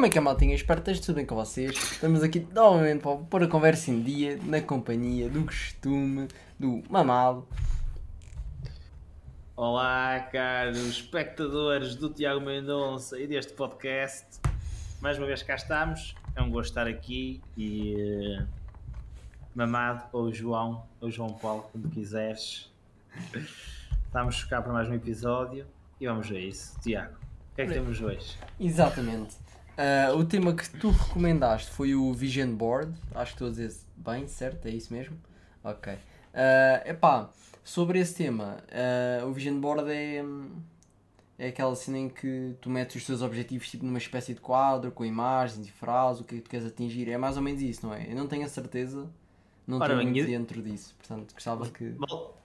Como é que é, maltinha? Espero que esteja tudo bem com vocês. Estamos aqui novamente para pôr a conversa em dia, na companhia do costume, do mamado. Olá, caros espectadores do Tiago Mendonça e deste podcast. Mais uma vez cá estamos. É um gosto estar aqui e uh, mamado, ou João, ou João Paulo, como quiseres. Estamos cá para mais um episódio e vamos a isso. Tiago, o que é que temos hoje? Exatamente. Uh, o tema que tu recomendaste foi o Vision Board. Acho que estou a dizer bem, certo? É isso mesmo? Ok. Uh, epá, sobre esse tema, uh, o Vision Board é, é aquela cena em que tu metes os teus objetivos tipo numa espécie de quadro, com imagens e frases, o que é que tu queres atingir. É mais ou menos isso, não é? Eu não tenho a certeza, não estou muito dentro disso. Portanto, gostava que.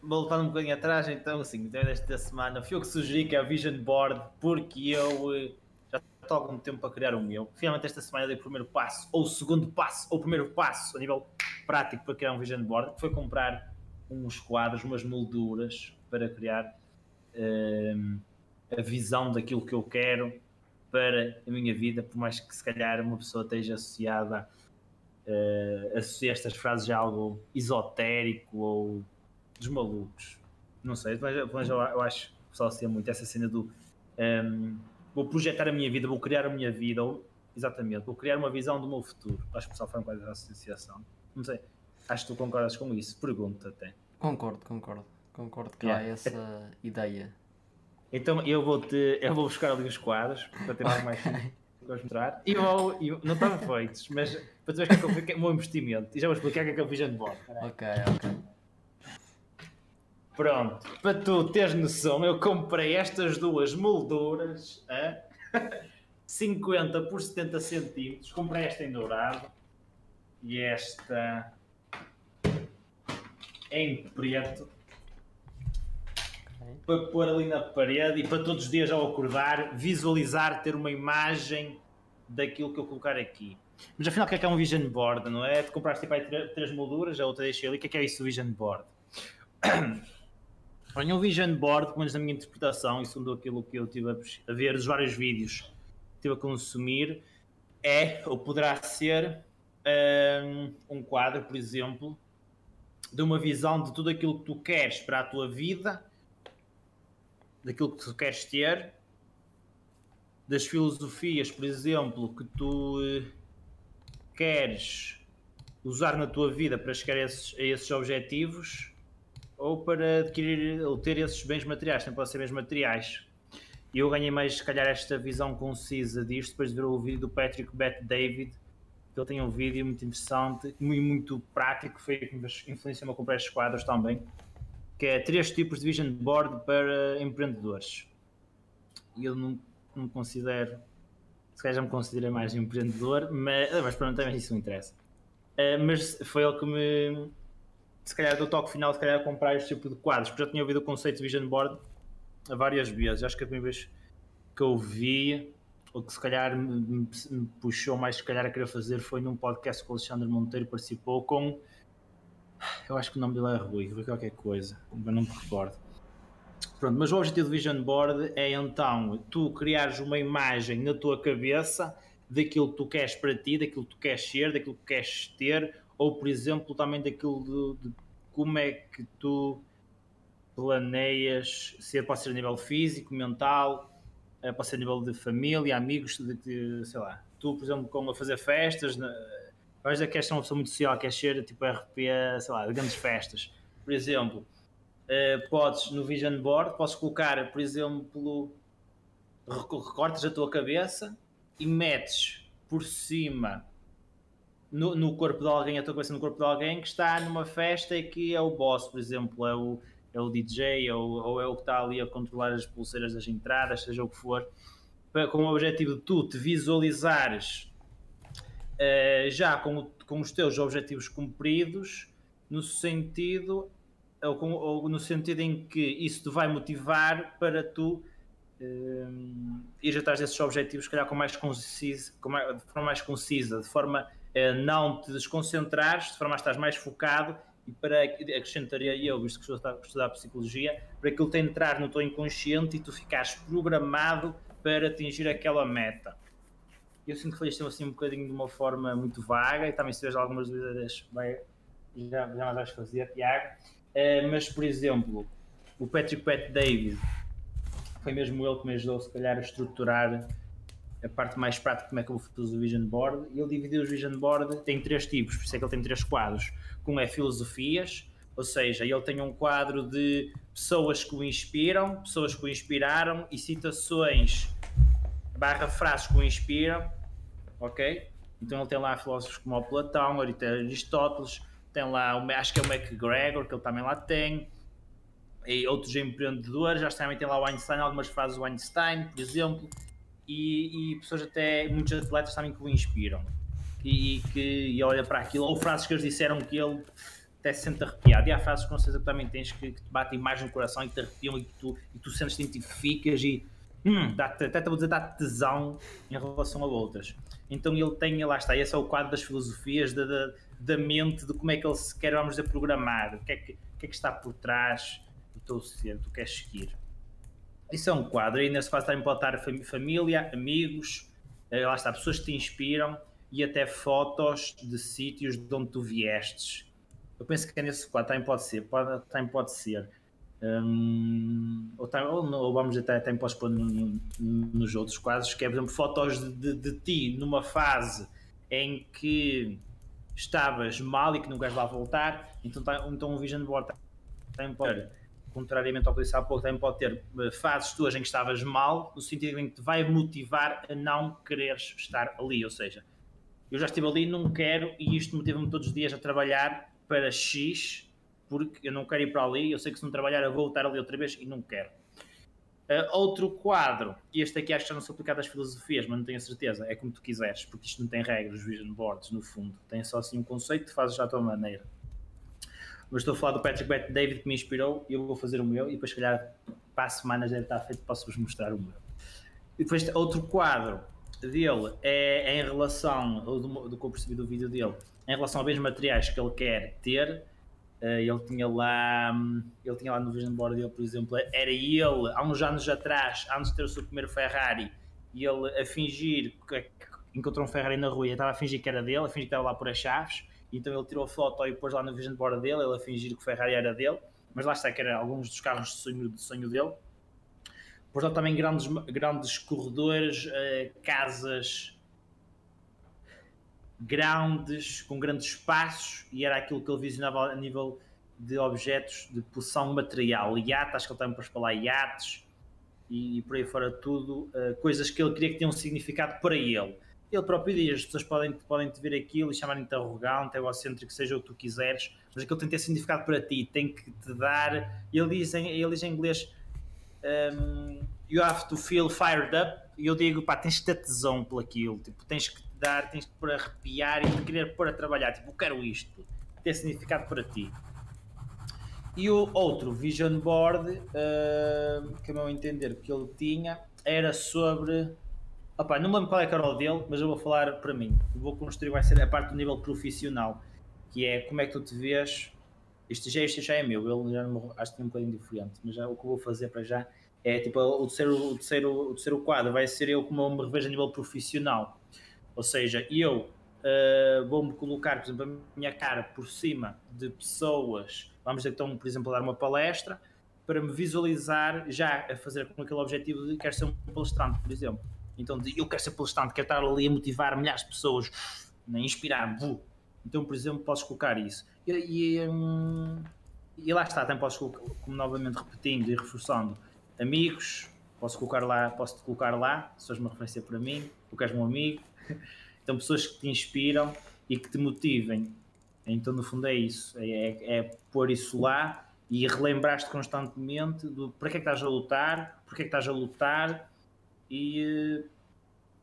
Voltando um bocadinho atrás, então, assim, desta semana, fui eu que sugeri que é a Vision Board, porque eu eh, algum tempo para criar o meu. Finalmente esta semana dei o primeiro passo, ou o segundo passo, ou o primeiro passo a nível prático para criar um vision board, que foi comprar uns quadros, umas molduras para criar um, a visão daquilo que eu quero para a minha vida, por mais que se calhar uma pessoa esteja associada uh, estas frases a algo esotérico ou dos malucos. Não sei, mas, mas eu, eu acho que o pessoal associa muito essa cena do um, vou projetar a minha vida, vou criar a minha vida, ou, exatamente, vou criar uma visão do meu futuro. Acho que o pessoal foi um da associação. Não sei, acho que tu concordas com isso, pergunto até. Concordo, concordo, concordo que yeah. há essa ideia. Então eu vou te, eu vou buscar ali os quadros para ter mais mais para mostrar. E vou, e não estão feitos, mas para tu ver que é, que é o meu investimento. E já vou explicar o que é que eu fiz de board. Ok, ok. Pronto, para tu teres noção, eu comprei estas duas molduras a 50 por 70 centímetros. Comprei esta em dourado e esta em preto para pôr ali na parede e para todos os dias ao acordar visualizar, ter uma imagem daquilo que eu colocar aqui. Mas afinal, o que é que é um vision board, não é? Tu compraste tipo, aí três molduras, a outra deixei ali. O que é que é isso, vision board? Olha, um vision board, pelo menos na minha interpretação, e segundo aquilo que eu tive a, ver, os vários vídeos que estive a consumir, é ou poderá ser um, um quadro, por exemplo, de uma visão de tudo aquilo que tu queres para a tua vida, daquilo que tu queres ter, das filosofias, por exemplo, que tu eh, queres usar na tua vida para chegar a esses, a esses objetivos ou para adquirir ou ter esses bens materiais, também podem ser bens materiais. E eu ganhei mais, se calhar, esta visão concisa disto depois de ver o vídeo do Patrick Bet David, que ele tem um vídeo muito interessante e muito, muito prático, foi que me influenciou-me a comprar estes quadros também, que é três tipos de vision board para empreendedores. E eu não, não considero, se calhar já me considerei mais empreendedor, mas, mas pronto, também isso me interessa. Uh, mas foi ele que me se calhar do toque final, se calhar comprar este tipo de quadros, porque já tinha ouvido o conceito de vision board várias vezes. Acho que a primeira vez que eu vi, ou que se calhar me, me puxou mais se calhar a querer fazer, foi num podcast que o Alexandre Monteiro participou com. Eu acho que o nome dele é Rui, Rui qualquer coisa, mas não me recordo. Pronto, mas o objetivo do Vision Board é então tu criares uma imagem na tua cabeça daquilo que tu queres para ti, daquilo que tu queres ser, daquilo que queres ter, ou por exemplo também daquilo de, de como é que tu planeias ser, pode ser a nível físico, mental, eh, pode ser a nível de família, amigos, de, de sei lá, tu por exemplo como a fazer festas, vais a que és uma pessoa muito social, queres ser tipo RP, sei lá, de grandes festas, por exemplo, eh, podes no Vision Board, podes colocar, por exemplo, recortes a tua cabeça e metes por cima no, no, corpo de alguém, a tua cabeça no corpo de alguém que está numa festa e que é o boss, por exemplo, é o, é o DJ ou, ou é o que está ali a controlar as pulseiras das entradas, seja o que for, para, com o objetivo de tu te visualizares uh, já com, com os teus objetivos cumpridos, no sentido ou, com, ou, no sentido em que isso te vai motivar para tu uh, ir atrás desses objetivos, se calhar com mais concisa, com mais, de forma mais concisa, de forma não te desconcentrares, de forma a estar mais focado e para acrescentaria eu, visto que estou a estudar psicologia, para aquilo te entrar no teu inconsciente e tu ficares programado para atingir aquela meta. eu sinto que foi isto assim um bocadinho de uma forma muito vaga e também se tiveres algumas dúvidas vai, já, já mais vais fazer, Tiago. Uh, mas, por exemplo, o Patrick Pat David foi mesmo ele que me ajudou, se calhar, a estruturar a parte mais prática como é que eu vou fazer o Vision Board. Ele dividiu o Vision Board, tem três tipos, por isso é que ele tem três quadros. Um é filosofias, ou seja, ele tem um quadro de pessoas que o inspiram, pessoas que o inspiraram e citações barra frases que o inspiram, ok? Então ele tem lá filósofos como o Platão, Aristóteles, tem lá, acho que é o McGregor, que ele também lá tem, e outros empreendedores, já também tem lá o Einstein, algumas frases do Einstein, por exemplo, e, e pessoas até, muitos atletas também que o inspiram, e, que e olha para aquilo, ou frases que eles disseram que ele até se sente arrepiado, e há frases com certeza que também tens que, que te batem mais no coração e te arrepiam e que tu, e tu sentes, te identificas e hum, até te vou dizer, dá tesão em relação a outras. Então ele tem, lá está, esse é o quadro das filosofias da, da, da mente, de como é que ele se quer, vamos dizer, programar, o que é que, que, é que está por trás do teu ser, tu queres seguir. Isso é um quadro, e nesse quadro também pode estar família, amigos, eh, lá está, pessoas que te inspiram e até fotos de sítios de onde tu viestes. Eu penso que é nesse quadro também pode ser, pode, também pode ser. Um, ou, ou, ou, vamos até, até podes pôr no, no, nos outros quadros, que é, por exemplo, fotos de, de, de, ti numa fase em que estavas mal e que não queres lá voltar, então, tá, então um vision board também pode contrariamente ao que disse há pouco, também pode ter eh, fases tuas em que estavas mal, no sentido em que te vai motivar a não quereres estar ali. Ou seja, eu já estive ali, não quero, e isto motiva-me todos os dias a trabalhar para X, porque eu não quero ir para ali, eu sei que se não trabalhar eu vou estar ali outra vez e não quero. Uh, outro quadro, e este aqui acho que já não sou aplicado às filosofias, mas não tenho a certeza, é como tu quiseres, porque isto não tem regras, vision boards, no fundo, tem só assim um conceito, fazes já à tua maneira mas estou a falar do Patrick Bet David que me inspirou e eu vou fazer o meu e depois se calhar para a semana estar feito, posso-vos mostrar o meu. E depois outro quadro dele é, é em relação, do, do que eu percebi do vídeo dele, em relação a bens materiais que ele quer ter, uh, ele tinha lá, ele tinha lá no vision board dele, por exemplo, era ele, há uns anos atrás, antes de ter o seu primeiro Ferrari, e ele a fingir que encontrou um Ferrari na rua e estava a fingir que era dele, a fingir que estava lá por as chaves, então ele tirou a foto e pôs lá no vision board dele, ele a fingir que o Ferrari era dele, mas lá está que era alguns dos carros de sonho, de sonho dele. Pôs lá também grandes, grandes corredores, uh, casas grandes, com grandes espaços, e era aquilo que ele visionava a nível de objetos de poção material, iates, acho que ele também pôs para lá iates, e, e por aí fora tudo, uh, coisas que ele queria que tenham um significado para ele ele próprio diz, as pessoas podem, podem te ver aquilo e chamarem-te arrogante, egocêntrico, seja o que tu quiseres, mas aquilo tem que ter significado para ti, tem que te dar. Ele diz em, ele diz em inglês: um, You have to feel fired up. E eu digo: pá, tens que ter tesão por aquilo, tipo, tens que te dar, tens que a arrepiar e te querer pôr a trabalhar. Tipo, eu quero isto, ter significado para ti. E o outro vision board, uh, que a meu entender que ele tinha, era sobre Opa, não me lembro qual é que era o dele, mas eu vou falar para mim. Vou construir vai ser a parte do nível profissional, que é como é que tu te vês. Isto já, isto já é meu, ele já acho que é um bocadinho diferente, mas já, o que eu vou fazer para já é tipo o terceiro, o terceiro, o terceiro quadro vai ser eu como me revejo a nível profissional. Ou seja, eu uh, vou-me colocar, por exemplo, a minha cara por cima de pessoas, vamos dizer que estão, por exemplo, a dar uma palestra, para me visualizar já a fazer com aquele objetivo de quero ser um palestrante, por exemplo então eu quero ser palestrante, quero estar ali a motivar milhares de pessoas, a inspirar. Então, por exemplo, podes colocar isso. E, e, hum, e lá está, também podes colocar, como novamente repetindo e reforçando, amigos, posso colocar lá, posso te colocar lá, se fores uma referência para mim, tu queres um amigo. Então, pessoas que te inspiram e que te motivem. Então, no fundo, é isso: é, é, é pôr isso lá e relembrar-te constantemente do para que é que estás a lutar, porque é que estás a lutar e,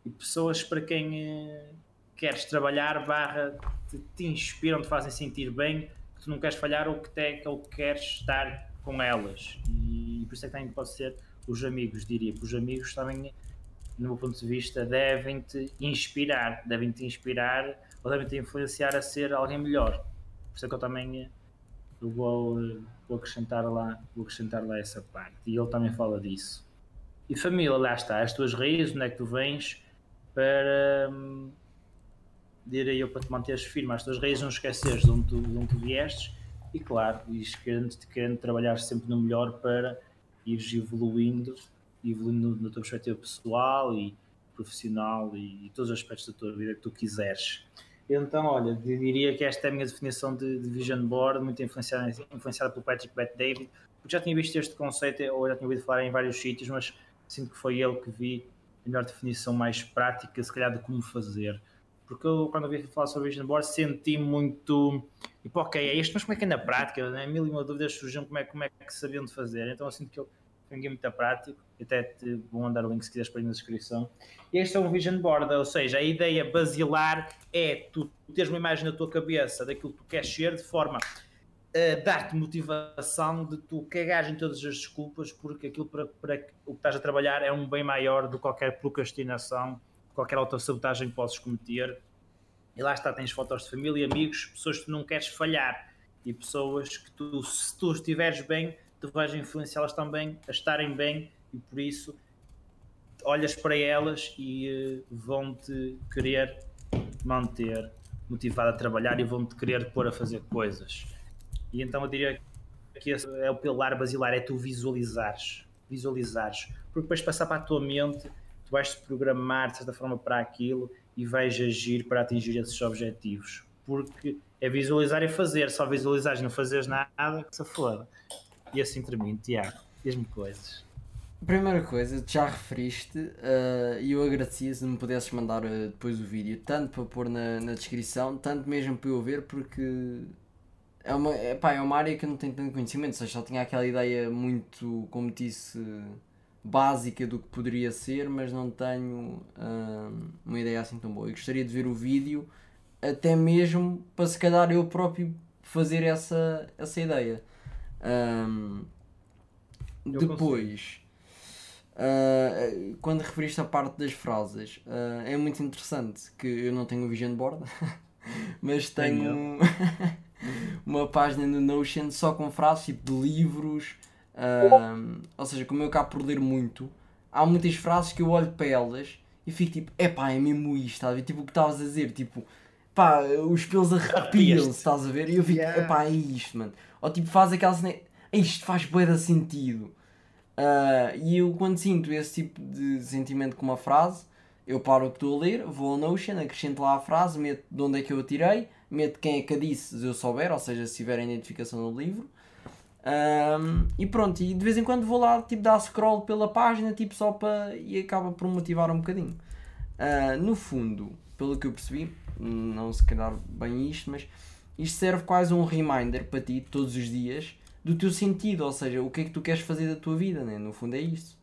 e pessoas para quem eh, queres trabalhar barra te, te, inspiram, te fazem sentir bem, que tu não queres falhar ou que, te, ou que queres estar com elas. E, por isso é que também pode ser os amigos, diria, que os amigos também, no meu ponto de vista, devem-te inspirar, devem-te inspirar ou devem-te influenciar a ser alguém melhor. Por isso é que eu também eu vou, vou acrescentar lá, vou acrescentar lá essa parte. E ele também fala disso. E família, lá está, as tuas raízes, onde é que tu vens, para, hum, direi eu, para te manteres firme às tuas raízes, não esqueceres de onde tu, de onde tu viestes e, claro, ires querendo, querendo trabalhar sempre no melhor para ires evoluindo, evoluindo na tua perspectiva pessoal e profissional e, e, todos os aspectos da tua vida que tu quiseres. Então, olha, diria que esta é a minha definição de, de vision board, muito influenciada, influenciada pelo Patrick Bet David, porque já tinha visto este conceito ou já tinha ouvido falar em vários sítios, mas sinto que foi ele que vi a melhor definição mais prática, se calhar, de como fazer. Porque eu, quando ouvi falar sobre Vision Board, senti muito. Tipo, ok, é isto, mas como é que é na prática? Né? Mil e uma dúvidas surgiam como é, como é que sabiam de fazer. Então eu sinto que eu ninguém muito prático. Até te vou mandar o link se quiseres para ir na descrição. Este é um Vision Board, ou seja, a ideia basilar é tu teres uma imagem na tua cabeça daquilo que tu queres ser, de forma a dar-te motivação de tu cagares em todas as desculpas, porque aquilo para, para o que estás a trabalhar é um bem maior do que qualquer procrastinação, qualquer autossabotagem que possas cometer. E lá está, tens fotos de família, amigos, pessoas que tu não queres falhar e pessoas que tu, se tu estiveres bem, tu vais influenciá-las também a estarem bem e por isso olhas para elas e uh, vão-te querer manter motivado a trabalhar e vão-te querer pôr a fazer coisas. E então eu diria que esse é o pilar basilar, é tu visualizares, visualizares, porque depois passar para a tua mente, tu vais-te programar de certa forma para aquilo e vais agir para atingir esses objetivos. Porque é visualizar e fazer, só visualizares e não fazeres nada, que se foda. E assim termino, Tiago, diz-me coisas. Primeira coisa, já referiste uh, e eu agradecia se me pudesses mandar uh, depois o vídeo, tanto para pôr na, na descrição, tanto mesmo para eu ver, porque é uma, é, pá, é uma área que eu não tenho tanto conhecimento, seja, só tinha aquela ideia muito, como disse, básica do que poderia ser, mas não tenho uh, uma ideia assim tão boa. Eu gostaria de ver o vídeo, até mesmo para se calhar eu próprio fazer essa, essa ideia. Um, depois, uh, quando referiste a parte das frases, uh, é muito interessante que eu não tenho o vision board, mas tenho uma página no Notion só com frases tipo de livros. Ou seja, como eu acabo por ler muito, há muitas frases que eu olho para elas e fico tipo, epá, é mesmo isto, estás a ver? Tipo o que estavas a dizer, tipo, pá, os pelos arrepiam-se, estás a ver? E eu fico, yeah. epá, é isto, mano. Ou tipo, faz aquela cena, isto faz bué sentido. Uh, e eu quando sinto esse tipo de sentimento com uma frase, eu paro o que estou a ler, vou ao Notion, acrescento lá a frase, meto de onde é que eu a tirei, meto quem é que a disse, se eu souber, ou seja, se tiver a identificação no livro. Um, e pronto, e de vez em quando vou lá tipo dar scroll pela página tipo só para e acaba por motivar um bocadinho. Uh, no fundo, pelo que eu percebi, não se calhar bem isto, mas isto serve quase um reminder para ti todos os dias do teu sentido, ou seja, o que é que tu queres fazer da tua vida, né? no fundo é isto.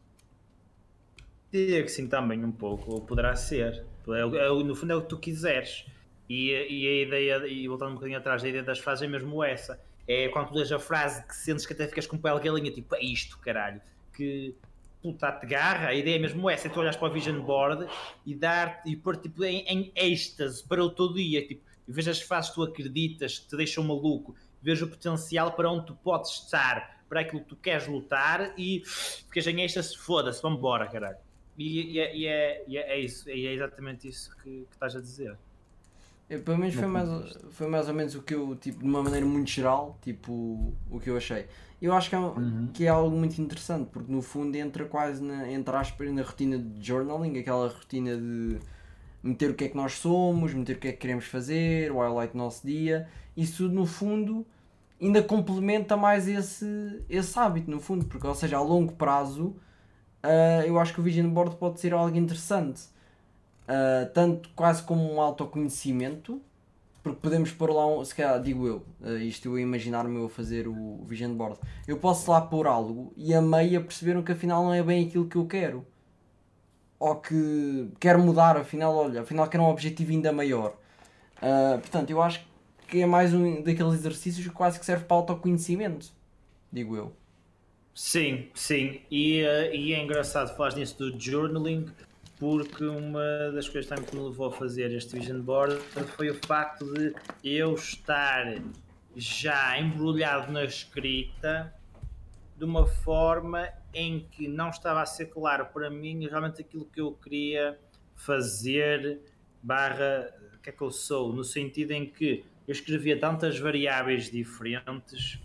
Diria que sim, também um pouco, ou poderá ser. É, é, no fundo é o que tu quiseres. E, e a ideia, e voltando um bocadinho atrás, a ideia das frases é mesmo essa. É quando tu lês a frase que sentes que até ficas com pele galinha, tipo, é isto, caralho. Que puta-te garra, a ideia é mesmo essa, é tu olhas para o vision board e dar e pôr tipo em, em êxtase para o teu dia, tipo, vejas as frases que tu acreditas, que te deixam maluco, veja o potencial para onde tu podes estar, para aquilo que tu queres lutar e ficas em êxtase, foda-se, vamos embora, caralho. E, e, é, e, é, e é, isso, é exatamente isso que, que estás a dizer. Eu, pelo menos foi mais, foi mais ou menos o que eu, tipo, de uma maneira muito geral, tipo, o que eu achei. Eu acho que é, uhum. que é algo muito interessante, porque no fundo entra quase na, entre aspas, na rotina de journaling, aquela rotina de meter o que é que nós somos, meter o que é que queremos fazer, o highlight do nosso dia, isso no fundo ainda complementa mais esse, esse hábito, no fundo, porque, ou seja, a longo prazo, uh, eu acho que o Vision Board pode ser algo interessante uh, tanto quase como um autoconhecimento, porque podemos pôr lá, um, se calhar, digo eu, uh, isto eu imaginar-me eu a fazer o Vision Board, eu posso lá pôr algo e a meia perceberam que afinal não é bem aquilo que eu quero. Ou que quero mudar, afinal, olha, afinal quero um objetivo ainda maior. Uh, portanto, eu acho que é mais um daqueles exercícios que quase que serve para autoconhecimento, digo eu. Sim, sim. E, uh, e é engraçado falar nisso do journaling, porque uma das coisas também que me levou a fazer este vision board foi o facto de eu estar já embrulhado na escrita de uma forma em que não estava a ser claro para mim realmente aquilo que eu queria fazer barra o que é que eu sou, no sentido em que eu escrevia tantas variáveis diferentes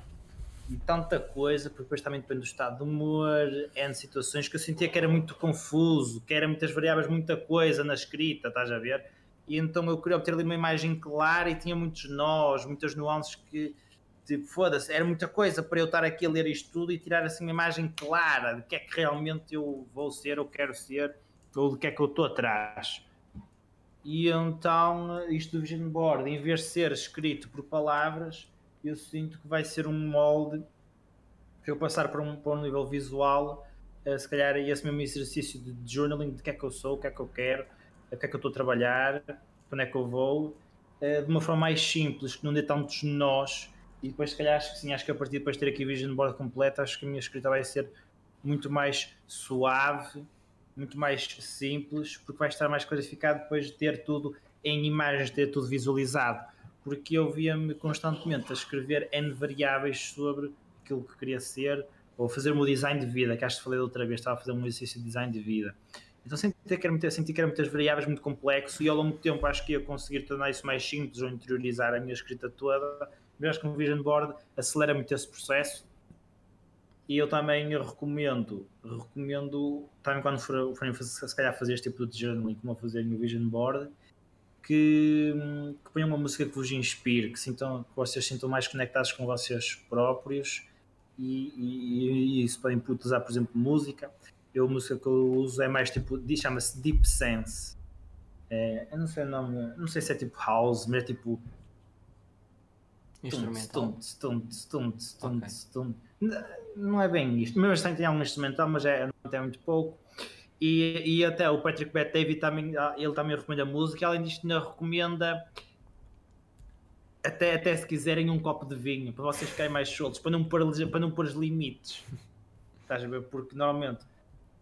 e tanta coisa, porque depois também depende do estado de humor, N situações que eu sentia que era muito confuso, que era muitas variáveis, muita coisa na escrita, estás a ver? E então eu queria obter ali uma imagem clara e tinha muitos nós, muitas nuances que, tipo, foda-se, era muita coisa para eu estar aqui a ler isto tudo e tirar assim uma imagem clara de que é que realmente eu vou ser ou quero ser, ou de que é que eu estou atrás. E então, isto do Vision Board, em vez de ser escrito por palavras, eu sinto que vai ser um molde para eu passar para um, para um nível visual, uh, se calhar esse mesmo exercício de journaling de que é que eu sou, o que é que eu quero, o que é que eu estou a trabalhar, para onde é que eu vou, uh, de uma forma mais simples, que não dê tantos nós, e depois se calhar acho que sim, acho que a partir de depois de ter aqui o Vision Board completo, acho que a minha escrita vai ser muito mais suave, muito mais simples, porque vai estar mais clarificado depois de ter tudo em imagens, ter tudo visualizado porque eu via-me constantemente a escrever N variáveis sobre aquilo que queria ser, ou fazer o meu design de vida, que acho que falei da outra vez, estava a fazer um exercício de design de vida. Então senti que, era, senti que eram muitas variáveis, muito complexo, e ao longo do tempo acho que ia conseguir tornar isso mais simples ou interiorizar a minha escrita toda. Mas acho que um Vision Board acelera muito esse processo. E eu também recomendo, recomendo, também quando forem se calhar fazer este tipo de journaling, como a fazer no Vision Board, que, que ponham uma música que vos inspire, que, sintam, que vocês sintam mais conectados com vocês próprios e, e, e isso podem usar, por exemplo, música. Eu, a música que eu uso é mais tipo, chama-se Deep Sense. É, eu não sei o nome, não sei se é tipo house, mas é tipo instrumental. Não é bem isto, mesmo assim tem algum instrumental, mas é, tem muito pouco. E, e até o Patrick Bet David também, ah, ele também recomenda música, além disto ainda recomenda até, até se quiserem um copo de vinho para vocês ficarem mais soltos, para não pôr, para não pôr os limites. Estás a ver? Porque normalmente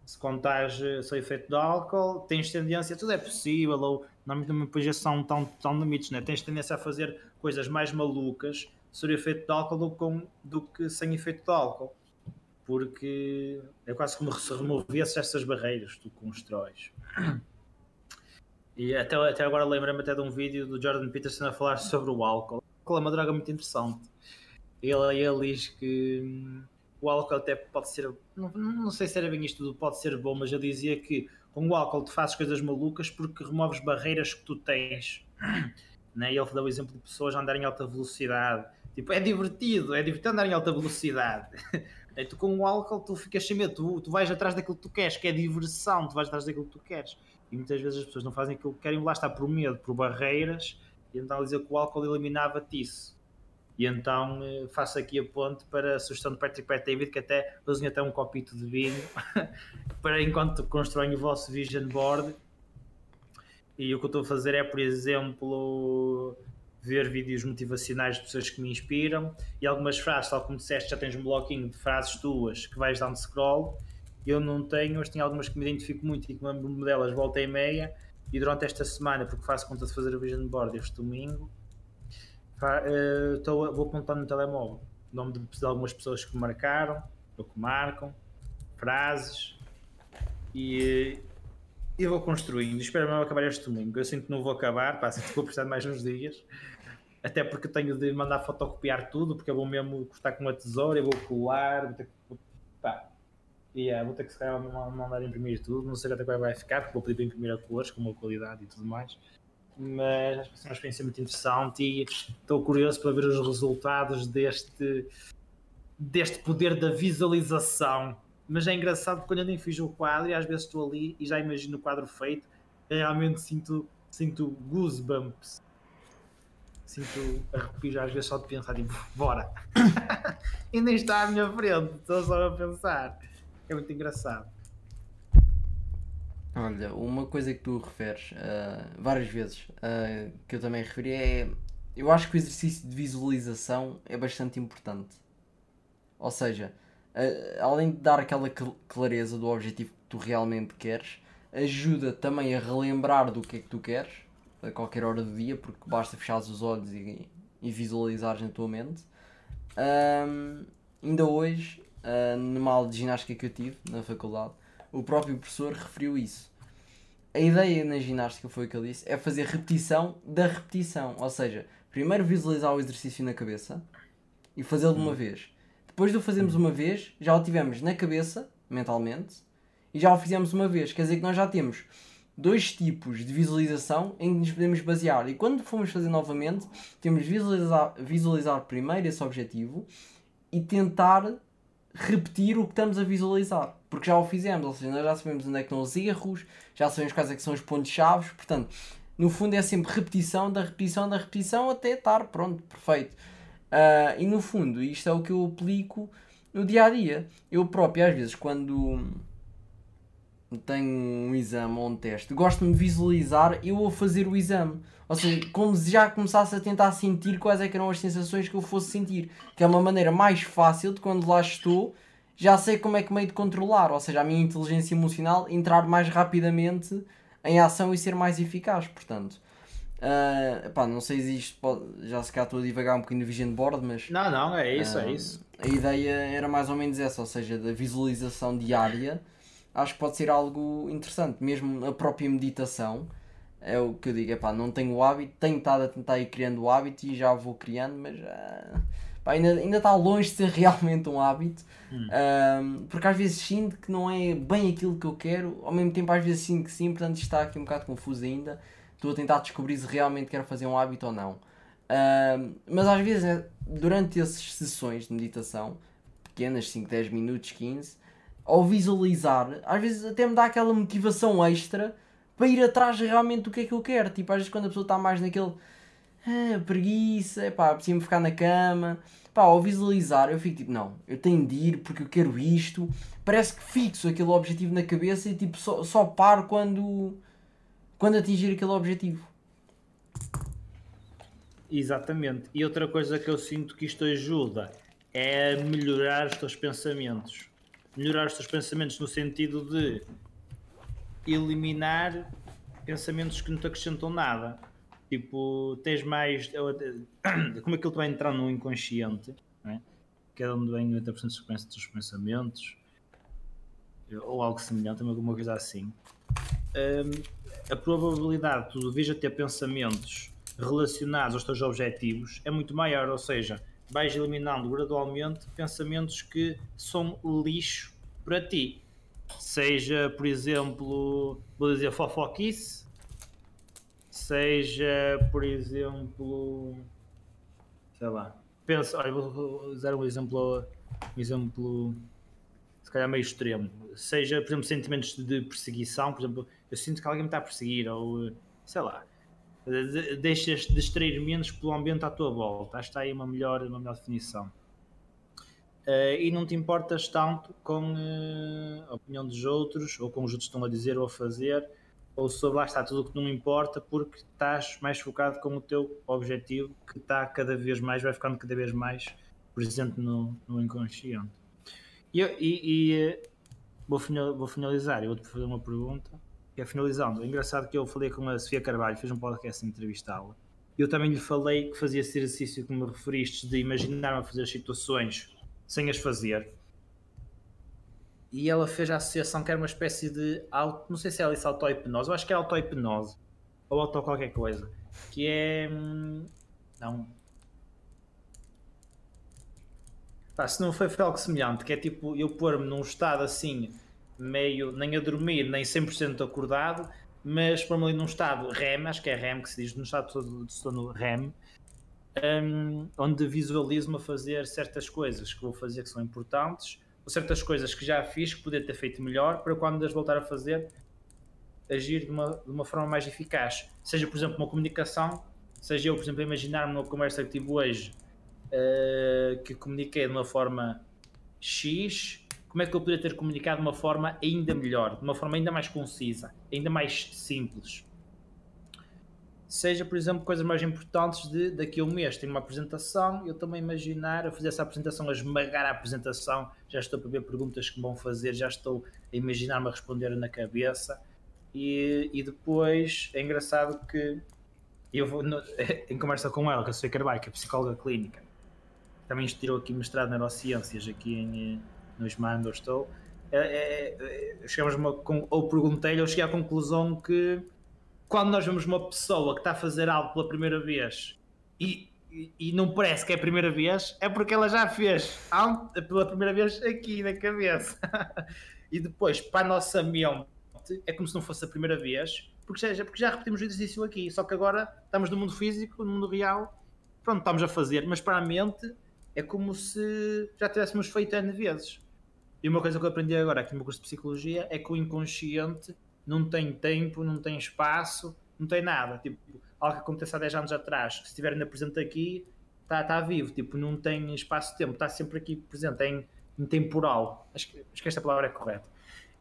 se contares só efeito de álcool, tens tendência, tudo é possível, ou normalmente já são tão, tão limites, né? tens tendência a fazer coisas mais malucas sobre efeito de álcool do, com, do que sem efeito de álcool porque é quase como se removesse essas barreiras que tu constróis. E até, até agora lembro-me até de um vídeo do Jordan Peterson a falar sobre o álcool. Álcool é uma droga muito interessante. Ele, ele diz que hum, o álcool até pode ser. Não, não sei se era bem isto pode ser bom, mas eu dizia que com o álcool tu fazes coisas malucas porque removes barreiras que tu tens. Né? Ele dá o exemplo de pessoas andarem em alta velocidade. Tipo, é divertido, é divertido andar em alta velocidade. É, tu com o álcool tu ficas sem medo, tu, tu vais atrás daquilo que tu queres, que é diversão, tu vais atrás daquilo que tu queres. E muitas vezes as pessoas não fazem aquilo que querem, lá está por medo, por barreiras, e então dizer que o álcool eliminava-te isso. E então eh, faço aqui a ponte para a sugestão de Patrick Pat David, que até usem até um copito de vinho para enquanto constroem o vosso vision board. E o que eu estou a fazer é, por exemplo, ver vídeos motivacionais de pessoas que me inspiram e algumas frases, tal como disseste, já tens um bloquinho de frases tuas que vais dando scroll. Eu não tenho, mas tenho algumas que me identifico muito e que lembro-me delas volta e meia. E durante esta semana, porque faço conta de fazer o Vision Board este domingo, uh, vou apontando no telemóvel o nome de, de algumas pessoas que me marcaram, ou que marcam, frases e, e vou construindo. Espero não acabar este domingo. Eu sinto que não vou acabar, pá, sinto que vou precisar de mais uns dias até porque tenho de mandar fotocopiar tudo, porque eu vou mesmo cortar com uma tesoura, eu vou colar, vou ter que. Pá. Yeah, vou ter que se calhar mandar imprimir tudo, não sei até qual vai ficar, porque vou pedir para imprimir a cores, com uma qualidade e tudo mais. Mas acho que é uma experiência muito interessante e estou curioso para ver os resultados deste, deste poder da visualização. Mas é engraçado porque eu nem fiz o quadro e às vezes estou ali e já imagino o quadro feito, realmente sinto, sinto goosebumps sinto arrepios às vezes só de pensar, tipo, bora! e nem está à minha frente, estou só a pensar. É muito engraçado. Olha, uma coisa que tu referes uh, várias vezes, uh, que eu também referi, é. Eu acho que o exercício de visualização é bastante importante. Ou seja, uh, além de dar aquela clareza do objetivo que tu realmente queres, ajuda também a relembrar do que é que tu queres a qualquer hora do dia, porque basta fechar os olhos e, e visualizares na tua mente. Um, ainda hoje, uh, numa aula de ginástica que eu tive na faculdade, o próprio professor referiu isso. a ideia na ginástica foi o que ele disse, é fazer repetição da repetição. Ou seja, primeiro visualizar o exercício na cabeça e fazê-lo de uma vez. Depois de o fazermos uma vez, já o tivemos na cabeça, mentalmente, e já o fizemos uma vez. Quer dizer que nós já temos dois tipos de visualização em que nos podemos basear. E quando formos fazer novamente, temos visualizar, visualizar primeiro esse objetivo e tentar repetir o que estamos a visualizar. Porque já o fizemos, ou seja, nós já sabemos onde é que estão os erros, já sabemos quais é são os pontos-chave, portanto, no fundo é sempre repetição da repetição da repetição até estar pronto, perfeito. Uh, e no fundo, isto é o que eu aplico no dia a dia. Eu próprio, às vezes, quando tenho um exame ou um teste, gosto-me de visualizar eu a fazer o exame. Ou seja, como se já começasse a tentar sentir quais é eram as sensações que eu fosse sentir. Que é uma maneira mais fácil de quando lá estou, já sei como é que meio de controlar. Ou seja, a minha inteligência emocional entrar mais rapidamente em ação e ser mais eficaz. Portanto, uh, pá, não sei se isto pode, já se cá estou a divagar um bocadinho no Vision Board, mas. Não, não, é isso, uh, é isso. A ideia era mais ou menos essa, ou seja, da visualização diária acho que pode ser algo interessante, mesmo a própria meditação. É o que eu digo, é pá, não tenho o hábito, tenho estado a tentar ir criando o hábito e já vou criando, mas uh, pá, ainda, ainda está longe de ser realmente um hábito, hum. porque às vezes sinto que não é bem aquilo que eu quero, ao mesmo tempo às vezes sinto que sim, portanto está aqui um bocado confuso ainda. Estou a tentar descobrir se realmente quero fazer um hábito ou não. Uh, mas às vezes, né, durante essas sessões de meditação, pequenas, 5, 10 minutos, 15, ao visualizar, às vezes até me dá aquela motivação extra para ir atrás realmente do que é que eu quero. Tipo, às vezes quando a pessoa está mais naquele ah, preguiça, pá, preciso ficar na cama. Pá, ao visualizar, eu fico tipo, não, eu tenho de ir porque eu quero isto. Parece que fixo aquele objetivo na cabeça e tipo, só, só paro quando, quando atingir aquele objetivo. Exatamente. E outra coisa que eu sinto que isto ajuda é melhorar os teus pensamentos melhorar os teus pensamentos no sentido de eliminar pensamentos que não te acrescentam nada. Tipo, tens mais. Como aquilo vai entrar no inconsciente, é? que é onde vem 90% dos pensamentos, ou algo semelhante, alguma coisa assim. Um, a probabilidade de tu veja a ter pensamentos relacionados aos teus objetivos é muito maior, ou seja, vais eliminando gradualmente pensamentos que são lixo para ti. Seja, por exemplo, vou dizer fofoquice, seja, por exemplo, sei lá, pensa, olha, vou usar um exemplo, um exemplo se calhar meio extremo, seja, por exemplo, sentimentos de perseguição, por exemplo, eu sinto que alguém me está a perseguir, ou sei lá, deixas de distrair menos pelo ambiente à tua volta. Acho que está aí uma melhor, uma melhor definição. Uh, e não te importas tanto com uh, a opinião dos outros, ou com os outros estão a dizer ou a fazer, ou sobre lá está tudo o que não importa, porque estás mais focado com o teu objetivo, que está cada vez mais, vai ficando cada vez mais presente no, no inconsciente. E, e, e eh, vou, finalizar, eu vou-te fazer uma pergunta é finalizando, é engraçado que eu falei com a Sofia Carvalho, fez um podcast entrevistá-la. Eu também lhe falei que fazia esse exercício que me referiste de imaginar-me a fazer situações sem as fazer. E ela fez a associação que era uma espécie de auto, não sei se ela disse auto-hipnose, eu acho que é auto-hipnose ou auto qualquer coisa, que é hum, não Pá, se não foi, foi algo semelhante, que é tipo eu pôr-me num estado assim meio nem a dormir, nem 100% acordado, mas para ali num estado REM, acho que é REM que se diz, num estado de sono REM, um, onde visualizo-me a fazer certas coisas que vou fazer que são importantes, ou certas coisas que já fiz que podia ter feito melhor, para quando as voltar a fazer, agir de uma, de uma forma mais eficaz. Seja, por exemplo, uma comunicação, seja eu, por exemplo, imaginar-me numa conversa que tive hoje, uh, que comuniquei de uma forma X, como é que eu poderia ter comunicado de uma forma ainda melhor, de uma forma ainda mais concisa, ainda mais simples. Seja, por exemplo, coisas mais importantes de daqui a um mês tenho uma apresentação, eu também imaginar a fazer essa apresentação, a esmagar a apresentação, já estou a ver perguntas que vão fazer, já estou a imaginar-me a responder na cabeça. E, e depois é engraçado que eu vou no, em conversa com ela, que eu sou Carvalho, que é psicóloga clínica, também tirou aqui mestrado em neurociências aqui em, no Ismael onde eu estou, é, é, é chegamos uma, ou perguntei-lhe, ou cheguei à conclusão que quando nós vemos uma pessoa que está a fazer algo pela primeira vez e, e, e não parece que é a primeira vez, é porque ela já fez pela primeira vez aqui na cabeça. e depois, para a nossa mente, é como se não fosse a primeira vez, porque já, porque já repetimos o exercício aqui, só que agora estamos no mundo físico, no mundo real, pronto, estamos a fazer, mas para a mente é como se já tivéssemos feito N vezes. E uma coisa que eu aprendi agora aqui no meu curso de Psicologia é que o inconsciente não tem tempo, não tem espaço, não tem nada. Tipo, algo que acontece há 10 anos atrás, se estiver ainda presente aqui, está tá vivo. Tipo, não tem espaço-tempo, está sempre aqui presente, é intemporal. Acho que, acho que esta palavra é correta.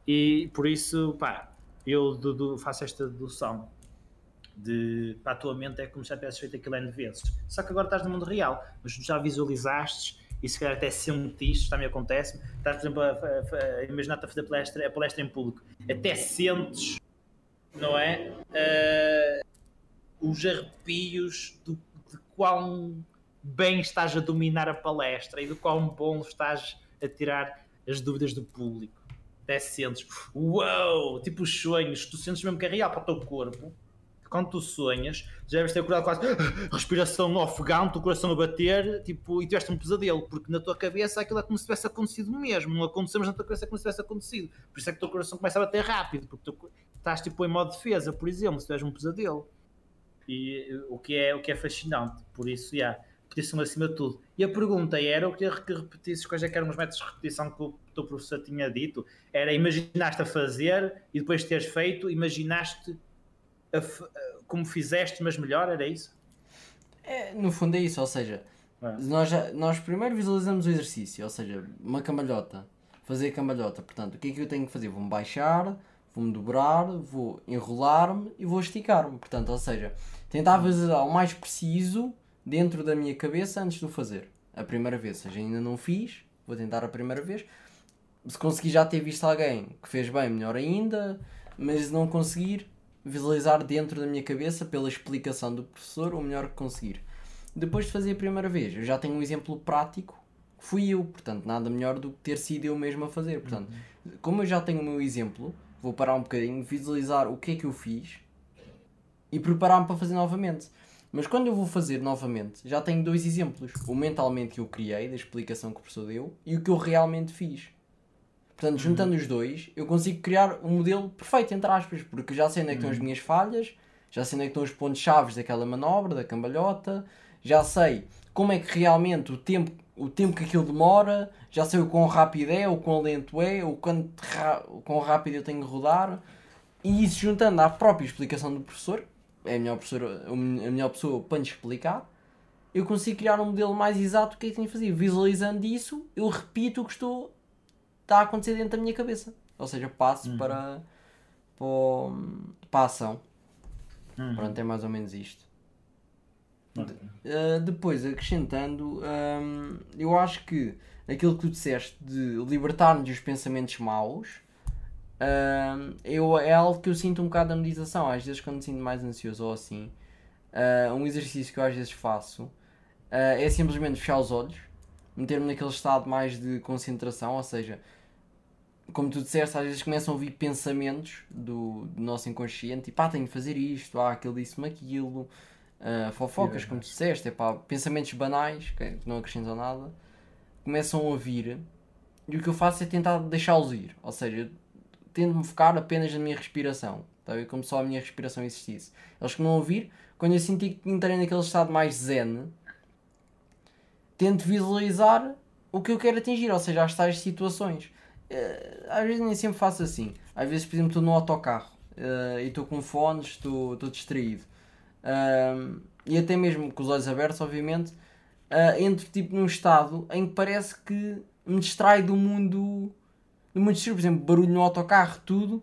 E por isso, pá, eu do, do, faço esta dedução de para a tua mente é como se já tivesse feito aquilo N vezes. Só que agora estás no mundo real, mas já visualizaste e se calhar até sentiste, também acontece, estás, por exemplo, a, a, a imaginar-te a fazer palestra, a palestra em público, até sentes, não é? Uh, os arrepios do, de quão bem estás a dominar a palestra e do quão bom estás a tirar as dúvidas do público. Até sentes, uau! Tipo os sonhos, tu sentes mesmo que é real para o teu corpo quando tu sonhas, já deves ter acordado quase respiração ofegante, o coração a bater, tipo, e tiveste um pesadelo, porque na tua cabeça aquilo é como se tivesse acontecido mesmo, não aconteceu, mas na tua cabeça é como se tivesse acontecido. Por isso é que o teu coração começa a bater rápido, porque tu estás tipo em modo de defesa, por exemplo, se tiveres um pesadelo. E o que é, o que é fascinante, por isso. Yeah, repetição acima de tudo. E a pergunta era, queria que repetisses quais é que eram os métodos de repetição que o teu professor tinha dito. Era imaginaste a fazer e depois de teres feito, imaginaste como fizeste, mas melhor, era isso? É, no fundo é isso, ou seja, é. nós, já, nós primeiro visualizamos o exercício, ou seja, uma cambalhota, fazer a cambalhota, portanto, o que é que eu tenho que fazer? Vou-me baixar, vou-me dobrar, vou enrolar-me e vou esticar-me, portanto, ou seja, tentar visualizar o mais preciso dentro da minha cabeça antes de o fazer, a primeira vez, ou seja, ainda não fiz, vou tentar a primeira vez, se conseguir já ter visto alguém que fez bem, melhor ainda, mas se não conseguir, visualizar dentro da minha cabeça, pela explicação do professor, o melhor que conseguir. Depois de fazer a primeira vez, eu já tenho um exemplo prático, fui eu, portanto, nada melhor do que ter sido eu mesmo a fazer. Portanto, uhum. como eu já tenho o meu exemplo, vou parar um bocadinho, visualizar o que é que eu fiz e preparar-me para fazer novamente. Mas quando eu vou fazer novamente, já tenho dois exemplos: o mentalmente que eu criei, da explicação que o professor deu, e o que eu realmente fiz. Portanto, juntando os dois, eu consigo criar um modelo perfeito, entre aspas, porque já sei onde é que estão as uhum. minhas falhas, já sei onde é que estão os pontos-chave daquela manobra, da cambalhota, já sei como é que realmente o tempo, o tempo que aquilo demora, já sei o quão rápido é, o quão lento é, o, quanto o quão rápido eu tenho que rodar, e isso juntando à própria explicação do professor, é a melhor, professora, a melhor pessoa para nos explicar, eu consigo criar um modelo mais exato do que é que tenho que fazer. Visualizando isso, eu repito o que estou está a acontecer dentro da minha cabeça. Ou seja, passo uhum. para, para, para a ação. Uhum. Pronto, é mais ou menos isto. Okay. Uh, depois, acrescentando, um, eu acho que aquilo que tu disseste de libertar-nos dos pensamentos maus uh, eu, é algo que eu sinto um bocado da meditação. Às vezes, quando me sinto mais ansioso ou assim, uh, um exercício que eu às vezes faço é simplesmente fechar os olhos, meter-me naquele estado mais de concentração, ou seja, como tu disseste, às vezes começam a ouvir pensamentos do, do nosso inconsciente e pá, tenho de fazer isto, ah, aquele disse-me aquilo, uh, fofocas, como tu disseste, é pá, pensamentos banais que não acrescentam nada, começam a vir e o que eu faço é tentar deixá-los ir, ou seja, tento-me focar apenas na minha respiração, tá a como só a minha respiração existisse. Eles que não ouvir, quando eu senti que entrei naquele estado mais zen, tento visualizar o que eu quero atingir, ou seja, as tais situações. Eh, às vezes nem sempre faço assim. Às vezes, por exemplo, estou no autocarro uh, e estou com fones, estou, distraído. Uh, e até mesmo com os olhos abertos, obviamente, uh, entro tipo num estado em que parece que me distrai do mundo. Do mundo por exemplo, barulho no autocarro, tudo.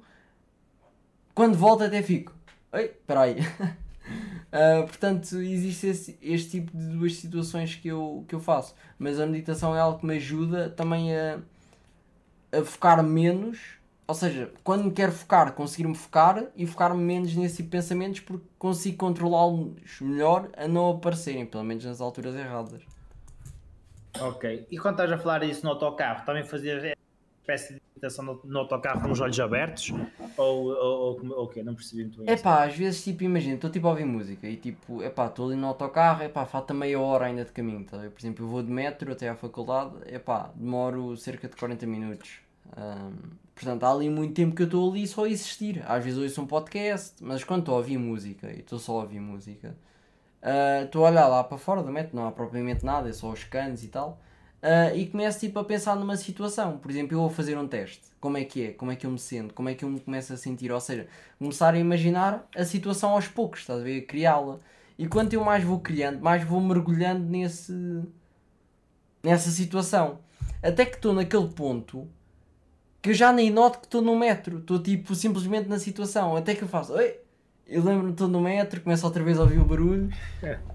Quando volto até fico. Ei, espera aí. Uh, portanto, existe esse, este tipo de duas situações que eu, que eu faço. Mas a meditação é algo que me ajuda também a a focar menos, ou seja, quando me quero focar, conseguir-me focar e focar-me menos nesses tipo pensamentos porque consigo controlá-los melhor a não aparecerem, pelo menos nas alturas erradas. Ok. E quando estás a falar isso no autocarro, também fazias espécie de meditação no, no autocarro com os olhos abertos? Ou, ou, ou, ou o quê? Não percebi muito bem. É pá, às vezes, tipo, imagina, estou tipo a ouvir música e tipo, é pá, estou ali no autocarro, é pá, falta meia hora ainda de caminho, tá? ver? Por exemplo, eu vou de metro até à faculdade, é pá, demoro cerca de 40 minutos. Portanto, há ali muito tempo que eu estou ali só a existir. Às vezes ouço um podcast, mas quando estou a ouvir música e estou só a ouvir música, ah, estou a olhar lá para fora do metro, não há propriamente nada, é só os canos e tal. Ah, e começo tipo a pensar numa situação, por exemplo, eu vou fazer um teste, como é que é, como é que eu me sinto, como é que eu me começo a sentir, ou seja, começar a imaginar a situação aos poucos, estás a ver, criá-la. E quanto eu mais vou criando, mais vou mergulhando nesse nessa situação. Até que estou naquele ponto que eu já nem noto que estou no metro, estou tipo simplesmente na situação. Até que eu faço, oi, eu lembro-me que estou no metro, começo outra vez a ouvir o barulho.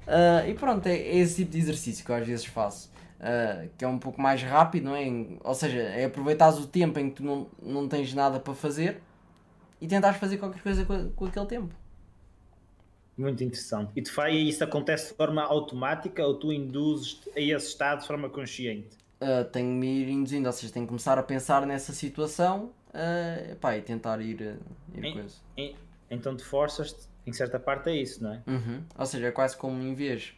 Ah, e pronto, é, é esse tipo de exercício que eu às vezes faço. Ah, que é um pouco mais rápido, não é? Ou seja, é aproveitares o tempo em que tu não, não tens nada para fazer e tentares fazer qualquer coisa com, com aquele tempo. Muito interessante. E tu faz, isso acontece de forma automática ou tu induzes a esse estado de forma consciente? Uh, tenho de me ir induzindo, ou seja, tenho que começar a pensar nessa situação uh, epá, e tentar ir, uh, ir Em- coisa. em- Então te forças-te, em certa parte é isso, não é? Uhum. Ou seja, é quase como em vez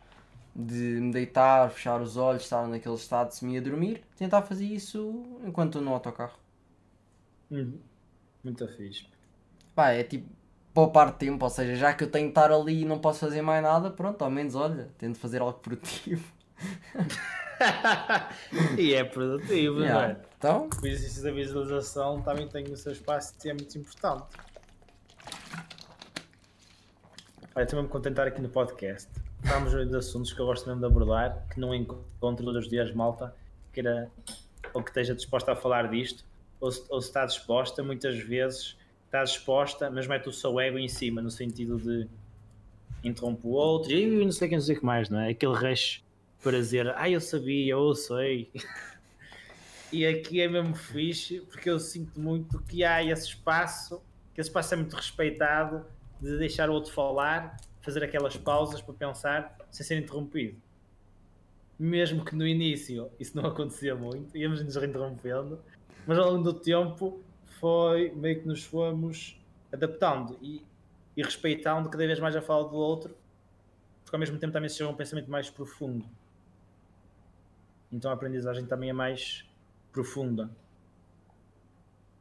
de me deitar, fechar os olhos, estar naquele estado de semi a dormir, tentar fazer isso enquanto estou no autocarro. Uhum. Muito fixe. Pá, é tipo poupar tempo, ou seja, já que eu tenho de estar ali e não posso fazer mais nada, pronto, ao menos olha, tento fazer algo produtivo. e é produtivo, não Yeah. é? Então, O exercício da visualização também tem o seu espaço e é muito importante. Olha, estou mesmo contente de estar aqui no podcast. Estamos hoje de assuntos que eu gosto mesmo de abordar, que não encontro todos os dias malta, que era, ou que esteja disposta a falar disto, ou se, ou se está disposta, muitas vezes está disposta, mas mete o seu ego em cima, no sentido de interrompe o outro, e não sei o que, não sei o que mais, não é? Aquele rush para dizer, ah, eu sabia, eu sei. E aqui é mesmo fixe, porque eu sinto muito que há esse espaço, que esse espaço é muito respeitado, de deixar o outro falar, fazer aquelas pausas para pensar, sem ser interrompido. Mesmo que no início isso não acontecia muito, íamos nos reinterrompendo, mas ao longo do tempo foi meio que nos fomos adaptando e, e respeitando cada vez mais a fala do outro, porque ao mesmo tempo também se chega a um pensamento mais profundo. Então a aprendizagem também é mais profunda.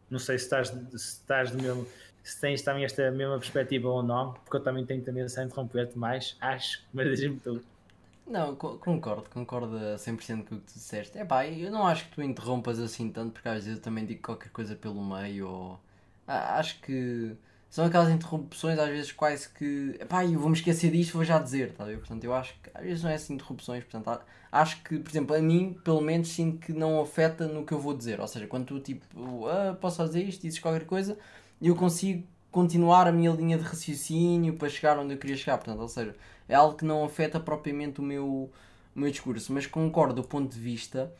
Não sei se estás, se estás do mesmo, se tens também esta mesma perspectiva ou não, porque eu também tenho tendência a interromper-te mais, acho, mas diz-me tu. Não, co- concordo, concordo a 100% com o que tu disseste. É pá, eu não acho que tu interrompas assim tanto, porque às vezes eu também digo qualquer coisa pelo meio, ou... Ah, acho que são aquelas interrupções às vezes quase que... Epá, eu vou me esquecer disto, vou já dizer, tá ver? Portanto, eu acho que às vezes não é assim interrupções, portanto, acho que, por exemplo, a mim, pelo menos, sinto que não afeta no que eu vou dizer. Ou seja, quando tu, tipo, ah, posso fazer isto, dizes qualquer coisa, e eu consigo continuar a minha linha de raciocínio para chegar onde eu queria chegar, portanto, ou seja, é algo que não afeta propriamente o meu, o meu discurso, mas concordo do ponto de vista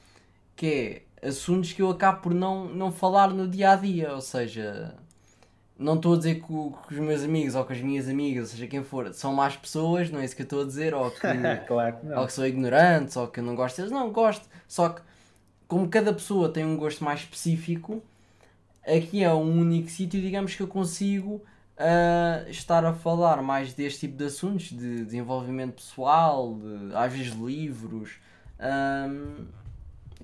que é assuntos que eu acabo por não, não falar no dia a dia, ou seja, não estou a dizer que, que os meus amigos ou que as minhas amigas, ou seja, quem for, são más pessoas, não é isso que eu estou a dizer, ou que, claro que ou que sou ignorante, ou que eu não gosto deles, não, gosto, só que como cada pessoa tem um gosto mais específico, aqui é um único sítio, digamos, que eu consigo ah, estar a falar mais deste tipo de assuntos, de desenvolvimento pessoal, de, às vezes livros, ahm,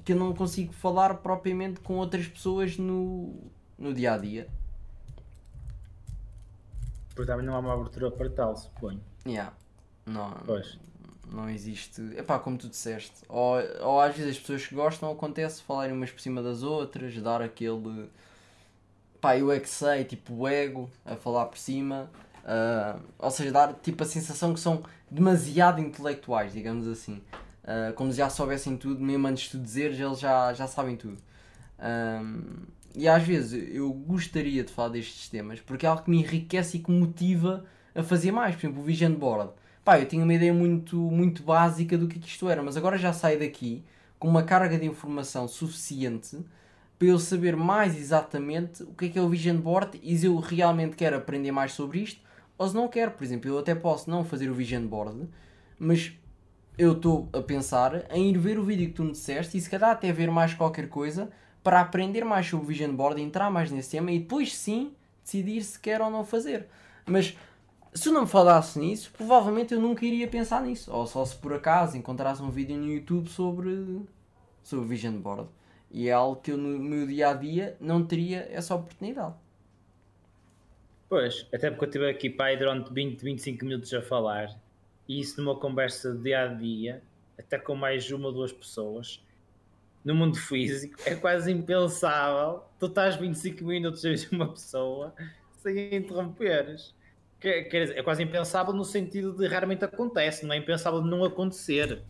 que eu não consigo falar propriamente com outras pessoas no, no dia a dia. Porque também não há uma abertura para tal, suponho. Yeah. Não, Pois. não existe. Epá, como tu disseste. Ou, ou às vezes as pessoas que gostam acontece falarem umas por cima das outras, dar aquele. Pá, eu é que sei, tipo o ego a falar por cima. ah, ou seja, dar tipo a sensação que são demasiado intelectuais, digamos assim. Ah, como se já soubessem tudo, mesmo antes de tu dizeres, eles já, já sabem tudo. Ahm, e às vezes eu gostaria de falar destes temas porque é algo que me enriquece e que me motiva a fazer mais. Por exemplo, o Vision Board. Pá, eu tinha uma ideia muito, muito básica do que, é que isto era, mas agora já saio daqui com uma carga de informação suficiente para eu saber mais exatamente o que é que é o Vision Board e se eu realmente quero aprender mais sobre isto ou se não quero. Por exemplo, eu até posso não fazer o Vision Board, mas eu estou a pensar em ir ver o vídeo que tu me disseste e se calhar até ver mais qualquer coisa para aprender mais sobre o Vision Board, entrar mais nesse tema e depois sim decidir se quer ou não fazer. Mas se eu não me falasse nisso, provavelmente eu nunca iria pensar nisso. Ou só se por acaso encontrasse um vídeo no YouTube sobre, sobre Vision Board. E é algo que eu no meu dia a dia não teria essa oportunidade. Pois, até porque eu estive aqui pai durante 20, 25 minutos a falar e isso numa conversa de dia a dia, até com mais uma ou duas pessoas, no mundo físico, é quase impensável tu estás 25 minutos a ver uma pessoa sem interromperes. Quer, quer dizer, é quase impensável no sentido de raramente acontece, não é impensável de não acontecer.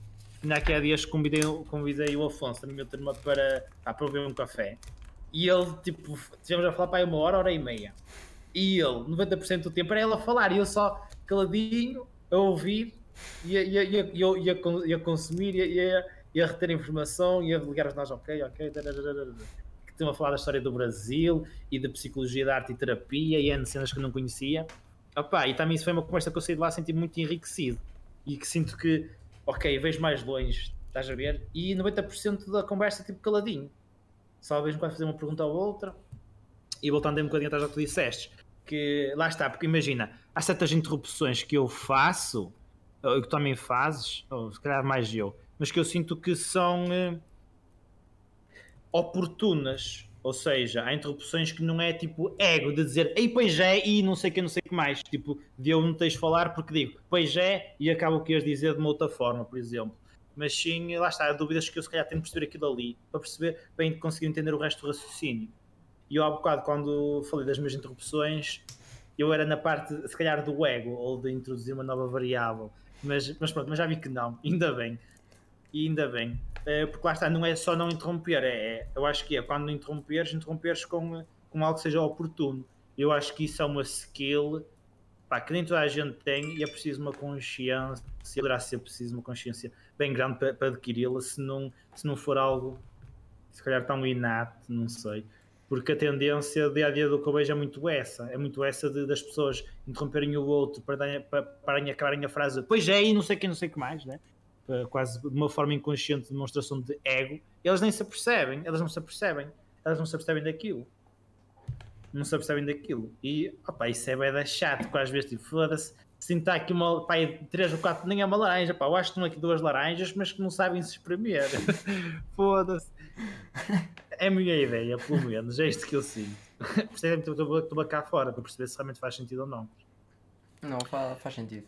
Ainda aqui há dias convidei, convidei o Afonso na minha turma para, para beber um café e ele, tipo, tivemos a falar para aí uma hora, hora e meia. E ele, 90% do tempo, era ele a falar e eu só caladinho, a ouvir e a, consumir e a, reter informação e a ligar os nós, ok, ok, que estão a falar da história do Brasil e da psicologia da arte e terapia e N cenas que eu não conhecia. Opa, e também isso foi uma conversa que eu saí de lá senti muito enriquecido e que sinto que, ok, vejo mais longe, estás a ver? E 90% da conversa tipo caladinho. Só vejo quando fazer uma pergunta ou outra e voltando um bocadinho atrás ao que tu disseste, que lá está, porque imagina, há certas interrupções que eu faço, ou que também fazes, ou se calhar mais eu, mas que eu sinto que são eh, oportunas. Ou seja, há interrupções que não é tipo ego de dizer ei, pois é, e não sei o que, não sei o que mais. Tipo, de eu não tens de falar porque digo pois é, e acabo o que ias dizer de uma outra forma, por exemplo. Mas sim, lá está, há dúvidas que eu se calhar tenho que perceber aquilo ali para perceber, para conseguir entender o resto do raciocínio. E eu há bocado, quando falei das minhas interrupções, eu era na parte, se calhar, do ego ou de introduzir uma nova variável. Mas, mas pronto, mas já vi que não, ainda bem. E ainda bem. É, porque lá está, não é só não interromper, é, é eu acho que é quando interromperes, interromperes com, com algo que seja oportuno. Eu acho que isso é uma skill pá, que nem toda a gente tem e é preciso uma consciência, poderá ser preciso uma consciência bem grande para, para adquiri-la, se não, se não for algo se calhar tão inato, não sei. Porque a tendência dia a dia do que eu vejo é muito essa, é muito essa de, das pessoas interromperem o outro para, para, para acabarem a frase, pois é, e não sei que, não sei o que mais, né? Quase de uma forma inconsciente de demonstração de ego, elas nem se apercebem, elas não se apercebem, elas não se apercebem daquilo. Não se apercebem daquilo. E opa, isso é bem chato, que às vezes tipo, foda-se, se está aqui uma pá, três ou quatro, nem é uma laranja, pá, eu acho que estão aqui duas laranjas, mas que não sabem se espremer. foda-se. É a minha ideia, pelo menos, é isto que eu sinto. Percebem que estou cá fora para perceber se realmente faz sentido ou não. Não, faz, faz sentido.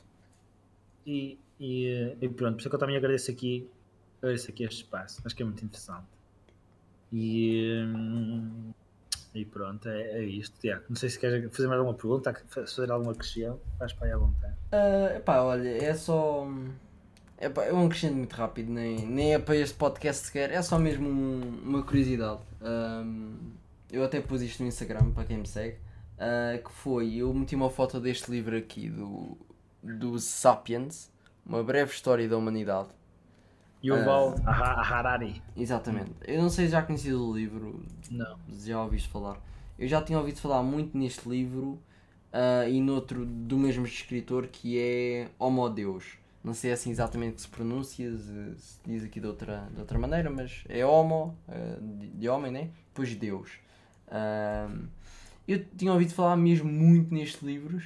E, e, e, pronto, por isso é que eu também agradeço aqui, agradeço aqui este espaço, acho que é muito interessante. E, hum, e pronto, é, é isto. Tiago, não sei se queres fazer mais alguma pergunta, fazer alguma questão, vais para aí à vontade. Uh, epá, olha, é só. Epá, é um crescendo muito rápido, nem, nem é para este podcast sequer, é só mesmo um, uma curiosidade. Um, eu até pus isto no Instagram para quem me segue. Uh, que foi, eu meti uma foto deste livro aqui do, do Sapiens, uma breve história da humanidade. Yuval uh, Harari. Exatamente. Eu não sei se já conhecido o livro. Não. Já ouviste falar. Eu já tinha ouvido falar muito neste livro uh, e noutro do mesmo escritor que é Homo Deus. Não sei assim exatamente que se pronuncia, se, se diz aqui de outra, de outra maneira, mas é Homo, uh, de, de, homem, né? Depois Deus. Uh, eu tinha ouvido falar mesmo muito nestes livros.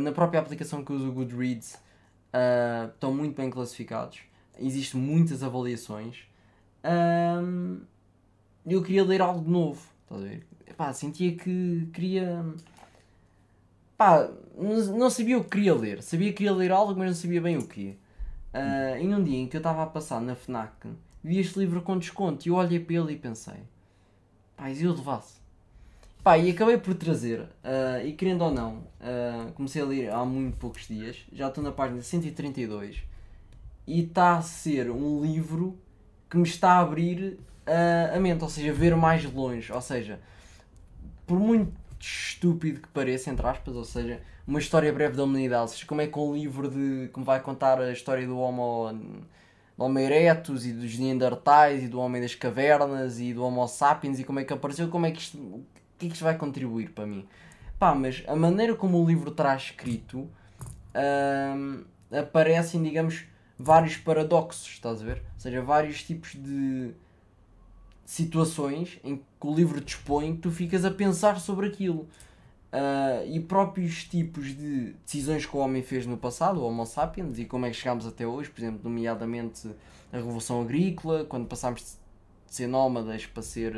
na própria aplicação que uso, o Goodreads, estão muito bem classificados existem muitas avaliações. Um, eu queria ler algo novo, a ver? Epá, sentia que queria. Não sabia o que queria ler. Sabia que queria ler algo, mas não sabia bem o que. Uh, e num dia em que eu estava a passar na FNAC, vi este livro com desconto e eu olhei para ele e pensei: pá, e eu levasse? Pá, e acabei por trazer, uh, e querendo ou não, uh, comecei a ler há muito poucos dias, já estou na página 132 e está a ser um livro que me está a abrir uh, a mente, ou seja, ver mais longe. Ou seja, por muito estúpido que pareça, entre aspas, ou seja, uma história breve da humanidade, ou seja, como é que um livro de, que me vai contar a história do Homo, do Homo e dos Neandertais e do Homem das Cavernas e do Homo sapiens e como é que apareceu, como é que isto, que é que isto vai contribuir para mim? Pá, mas a maneira como o livro traz escrito uh, aparecem, digamos, vários paradoxos, estás a ver? Ou seja, vários tipos de situações em que o livro expõe que tu ficas a pensar sobre aquilo. Uh, e próprios tipos de decisões que o homem fez no passado, o Homo sapiens, e como é que chegámos até hoje, por exemplo, nomeadamente a Revolução Agrícola, quando passámos de ser nómadas para ser.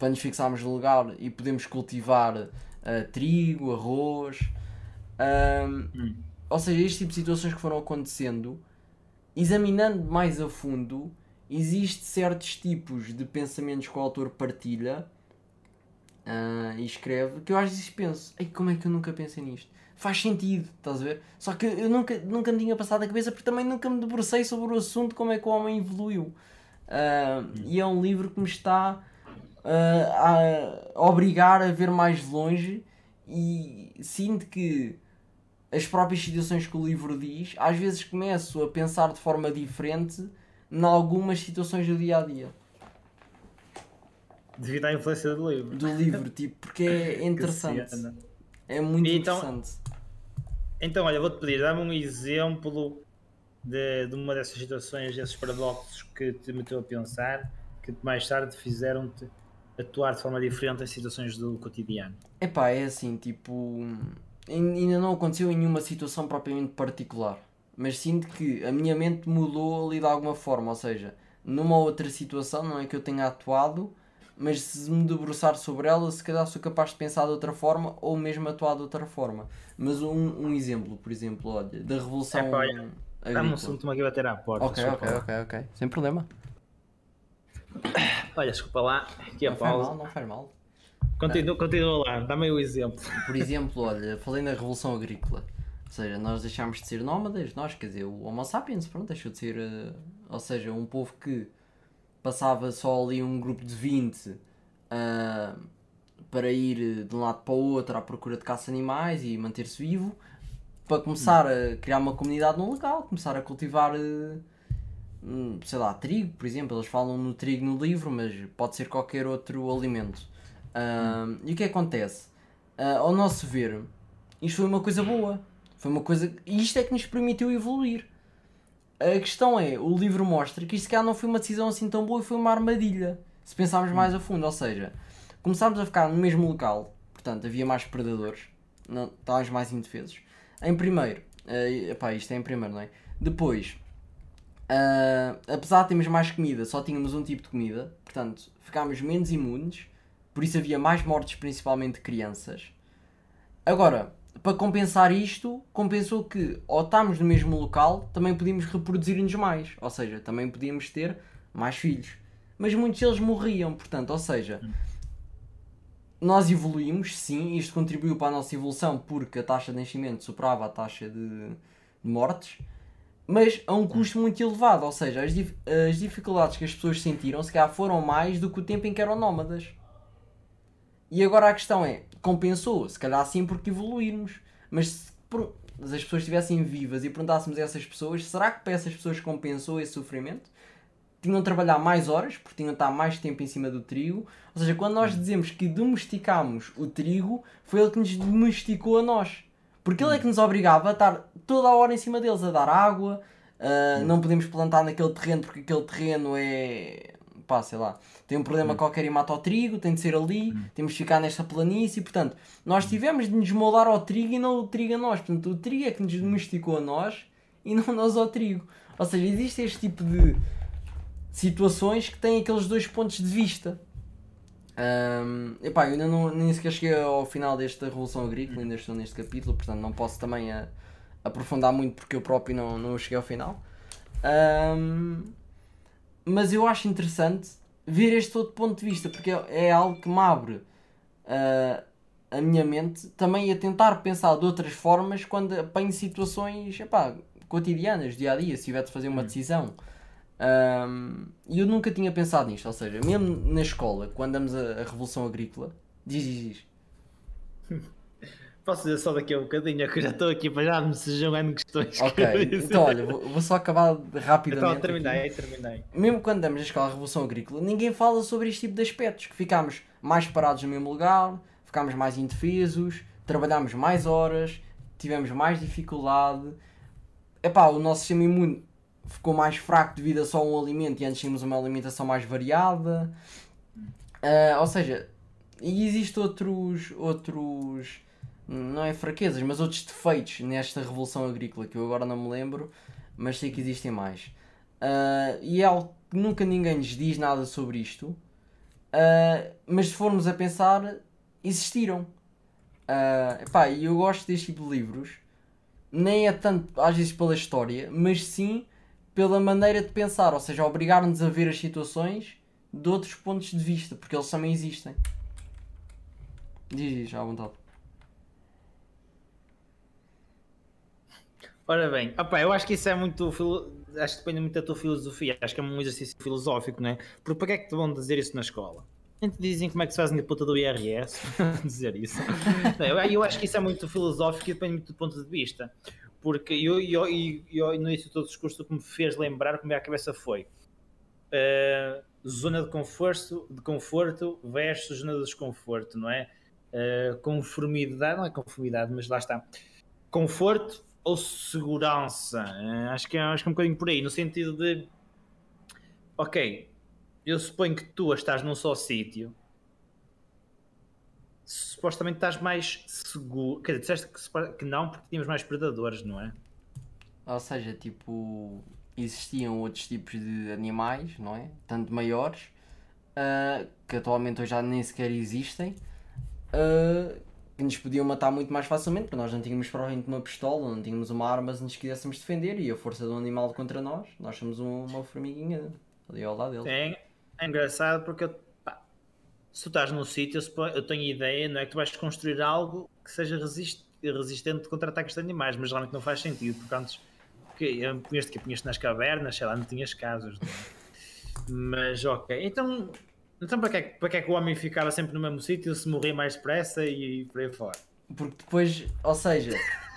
Para nos fixarmos no lugar e podemos cultivar uh, trigo, arroz. hum. Ou seja, este tipo de situações que foram acontecendo, examinando mais a fundo, existe certos tipos de pensamentos que o autor partilha uh, e escreve que eu às vezes penso, Ei, como é que eu nunca pensei nisto? Faz sentido, estás a ver? Só que eu nunca, nunca me tinha passado a cabeça porque também nunca me debrucei sobre o assunto como é que o homem evoluiu. Uh, e é um livro que me está uh, a obrigar a ver mais longe e sinto que as próprias situações que o livro diz, às vezes começo a pensar de forma diferente em algumas situações do dia a dia. Devido à influência do livro. Do livro, tipo, porque é interessante. É muito então, interessante. Então, olha, vou-te pedir, dá-me um exemplo de, de uma dessas situações, desses paradoxos que te meteu a pensar, que mais tarde fizeram-te atuar de forma diferente em situações do cotidiano. Epá, é assim, tipo, ainda não aconteceu em nenhuma situação propriamente particular, mas sinto que a minha mente mudou ali de alguma forma, ou seja, numa outra situação, não é que eu tenha atuado, mas se me debruçar sobre ela, se calhar sou capaz de pensar de outra forma ou mesmo atuar de outra forma. Mas um, um exemplo, por exemplo, olha, da Revolução. É, olha, Dá-me um assunto aqui bater à porta. Ok, ok, ok, ok. Sem problema. Olha, desculpa lá, aqui a não pausa. Faz mal, não faz mal. Continua, continua lá, dá-me o um exemplo. Por exemplo, olha, falei na Revolução Agrícola. Ou seja, nós deixámos de ser nómadas, nós, quer dizer, o Homo sapiens, pronto, deixou de ser. Uh, ou seja, um povo que passava só ali um grupo de 20 uh, para ir de um lado para o outro à procura de caça-animais e manter-se vivo, para começar a criar uma comunidade no local, começar a cultivar, uh, sei lá, trigo, por exemplo. Eles falam no trigo no livro, mas pode ser qualquer outro alimento. Uh, e o que acontece? ao nosso ver, isto foi uma coisa boa. Foi uma coisa. E isto é que nos permitiu evoluir. A questão é, o livro mostra que isto se calhar não foi uma decisão assim tão boa e foi uma armadilha. Se pensarmos mais a fundo, ou seja, começámos a ficar no mesmo local, portanto havia mais predadores, não, estávamos mais indefesos. Em primeiro, uh, epá, isto é em primeiro, não é? Depois, uh, apesar de termos mais comida, só tínhamos um tipo de comida, portanto ficámos menos imunes, por isso havia mais mortes, principalmente de crianças. Agora, para compensar isto, compensou que ou estamos no mesmo local, também podíamos reproduzir-nos mais, ou seja, também podíamos ter mais filhos. Mas muitos deles morriam, portanto, ou seja, nós evoluímos, sim, isto contribuiu para a nossa evolução porque a taxa de nascimento superava a taxa de mortes, mas a um custo muito elevado, ou seja, as, dif as dificuldades que as pessoas sentiram se calhar foram mais do que o tempo em que eram nómadas. E agora a questão é, compensou, se calhar sim porque evoluirmos. Mas se as pessoas estivessem vivas e perguntássemos a essas pessoas, será que para essas pessoas compensou esse sofrimento? Tinham de trabalhar mais horas, porque tinham de estar mais tempo em cima do trigo. Ou seja, quando nós dizemos que domesticámos o trigo, foi ele que nos domesticou a nós. Porque ele é que nos obrigava a estar toda a hora em cima deles, a dar água. Uh, não podemos plantar naquele terreno porque aquele terreno é pá, sei lá, tem um problema hum. qualquer e mata o trigo, tem de ser ali, hum. temos de ficar nesta planície, portanto, nós tivemos de nos moldar ao trigo e não o trigo a nós, portanto, o trigo é que nos domesticou a nós e não nós ao trigo. Ou seja, existe este tipo de situações que têm aqueles dois pontos de vista. Um, epá, eu ainda não, nem sequer cheguei ao final desta Revolução Agrícola, ainda estou neste capítulo, portanto não posso também a, aprofundar muito porque eu próprio não, não cheguei ao final. Um, mas eu acho interessante ver este outro ponto de vista, porque é algo que me abre uh, a minha mente também a tentar pensar de outras formas quando apanho situações epá, cotidianas, dia a dia, se tiver de fazer uma hum. decisão. E eu nunca tinha pensado nisto, ou seja, mesmo na escola, quando andamos a, a Revolução Agrícola, diz, diz, diz. Posso dizer só daqui a um bocadinho, é que eu já estou aqui para já me jogando questões. Ok, então olha, vou, vou, só acabar rapidamente. Então terminei, aqui. terminei. Mesmo quando damos a escola à Revolução Agrícola, ninguém fala sobre este tipo de aspectos, que ficámos mais parados no mesmo lugar, ficámos mais indefesos, trabalhámos mais horas, tivemos mais dificuldade. Epá, o nosso sistema imune ficou mais fraco devido a só um alimento e antes tínhamos uma alimentação mais variada. Uh, ou seja, e existem outros, outros, não é fraquezas, mas outros defeitos nesta revolução agrícola que eu agora não me lembro, mas sei que existem mais. Uh, e é algo que nunca ninguém nos diz nada sobre isto, uh, mas se formos a pensar, existiram. Uh, eu gosto deste tipo de livros, nem é tanto às vezes pela história, mas sim pela maneira de pensar, ou seja, obrigar-nos a ver as situações de outros pontos de vista, porque eles também existem. Diz, diz, à vontade. Ora bem, opa, eu acho que isso é muito. Acho que depende muito da tua filosofia. Acho que é um exercício filosófico, não é? Porque para que é que te vão dizer isso na escola? Dizem como é que se faz a puta do IRS dizer isso. eu, eu acho que isso é muito filosófico e depende muito do ponto de vista. Porque eu, eu, eu, eu no início do todo discurso que me fez lembrar como é a cabeça foi. Uh, zona de conforto, de conforto versus zona de desconforto, não é? Uh, conformidade, não é conformidade, mas lá está. Conforto ou segurança? Uh, acho, que é, acho que é um bocadinho por aí, no sentido de ok, eu suponho que tu estás num só sítio, supostamente estás mais seguro. Quer dizer, disseste que, que não porque tínhamos mais predadores, não é? Ou seja, tipo, existiam outros tipos de animais, não é? Tanto maiores, uh, que atualmente hoje já nem sequer existem, uh, que nos podiam matar muito mais facilmente, porque nós não tínhamos provavelmente uma pistola, não tínhamos uma arma se nos quiséssemos defender, e a força do animal contra nós, nós somos uma formiguinha ali ao lado dele. É, é engraçado porque pá, se tu estás num sítio, eu tenho ideia, não é que tu vais construir algo que seja resist, resistente contra ataques de animais, mas realmente não faz sentido, porque antes que punhas-te que punhas nas cavernas, sei lá, não tinhas casas. Não é? Mas ok, então, então para, que é, para que é que o homem ficava sempre no mesmo sítio se morria mais depressa e, e por aí fora? Porque depois, ou seja.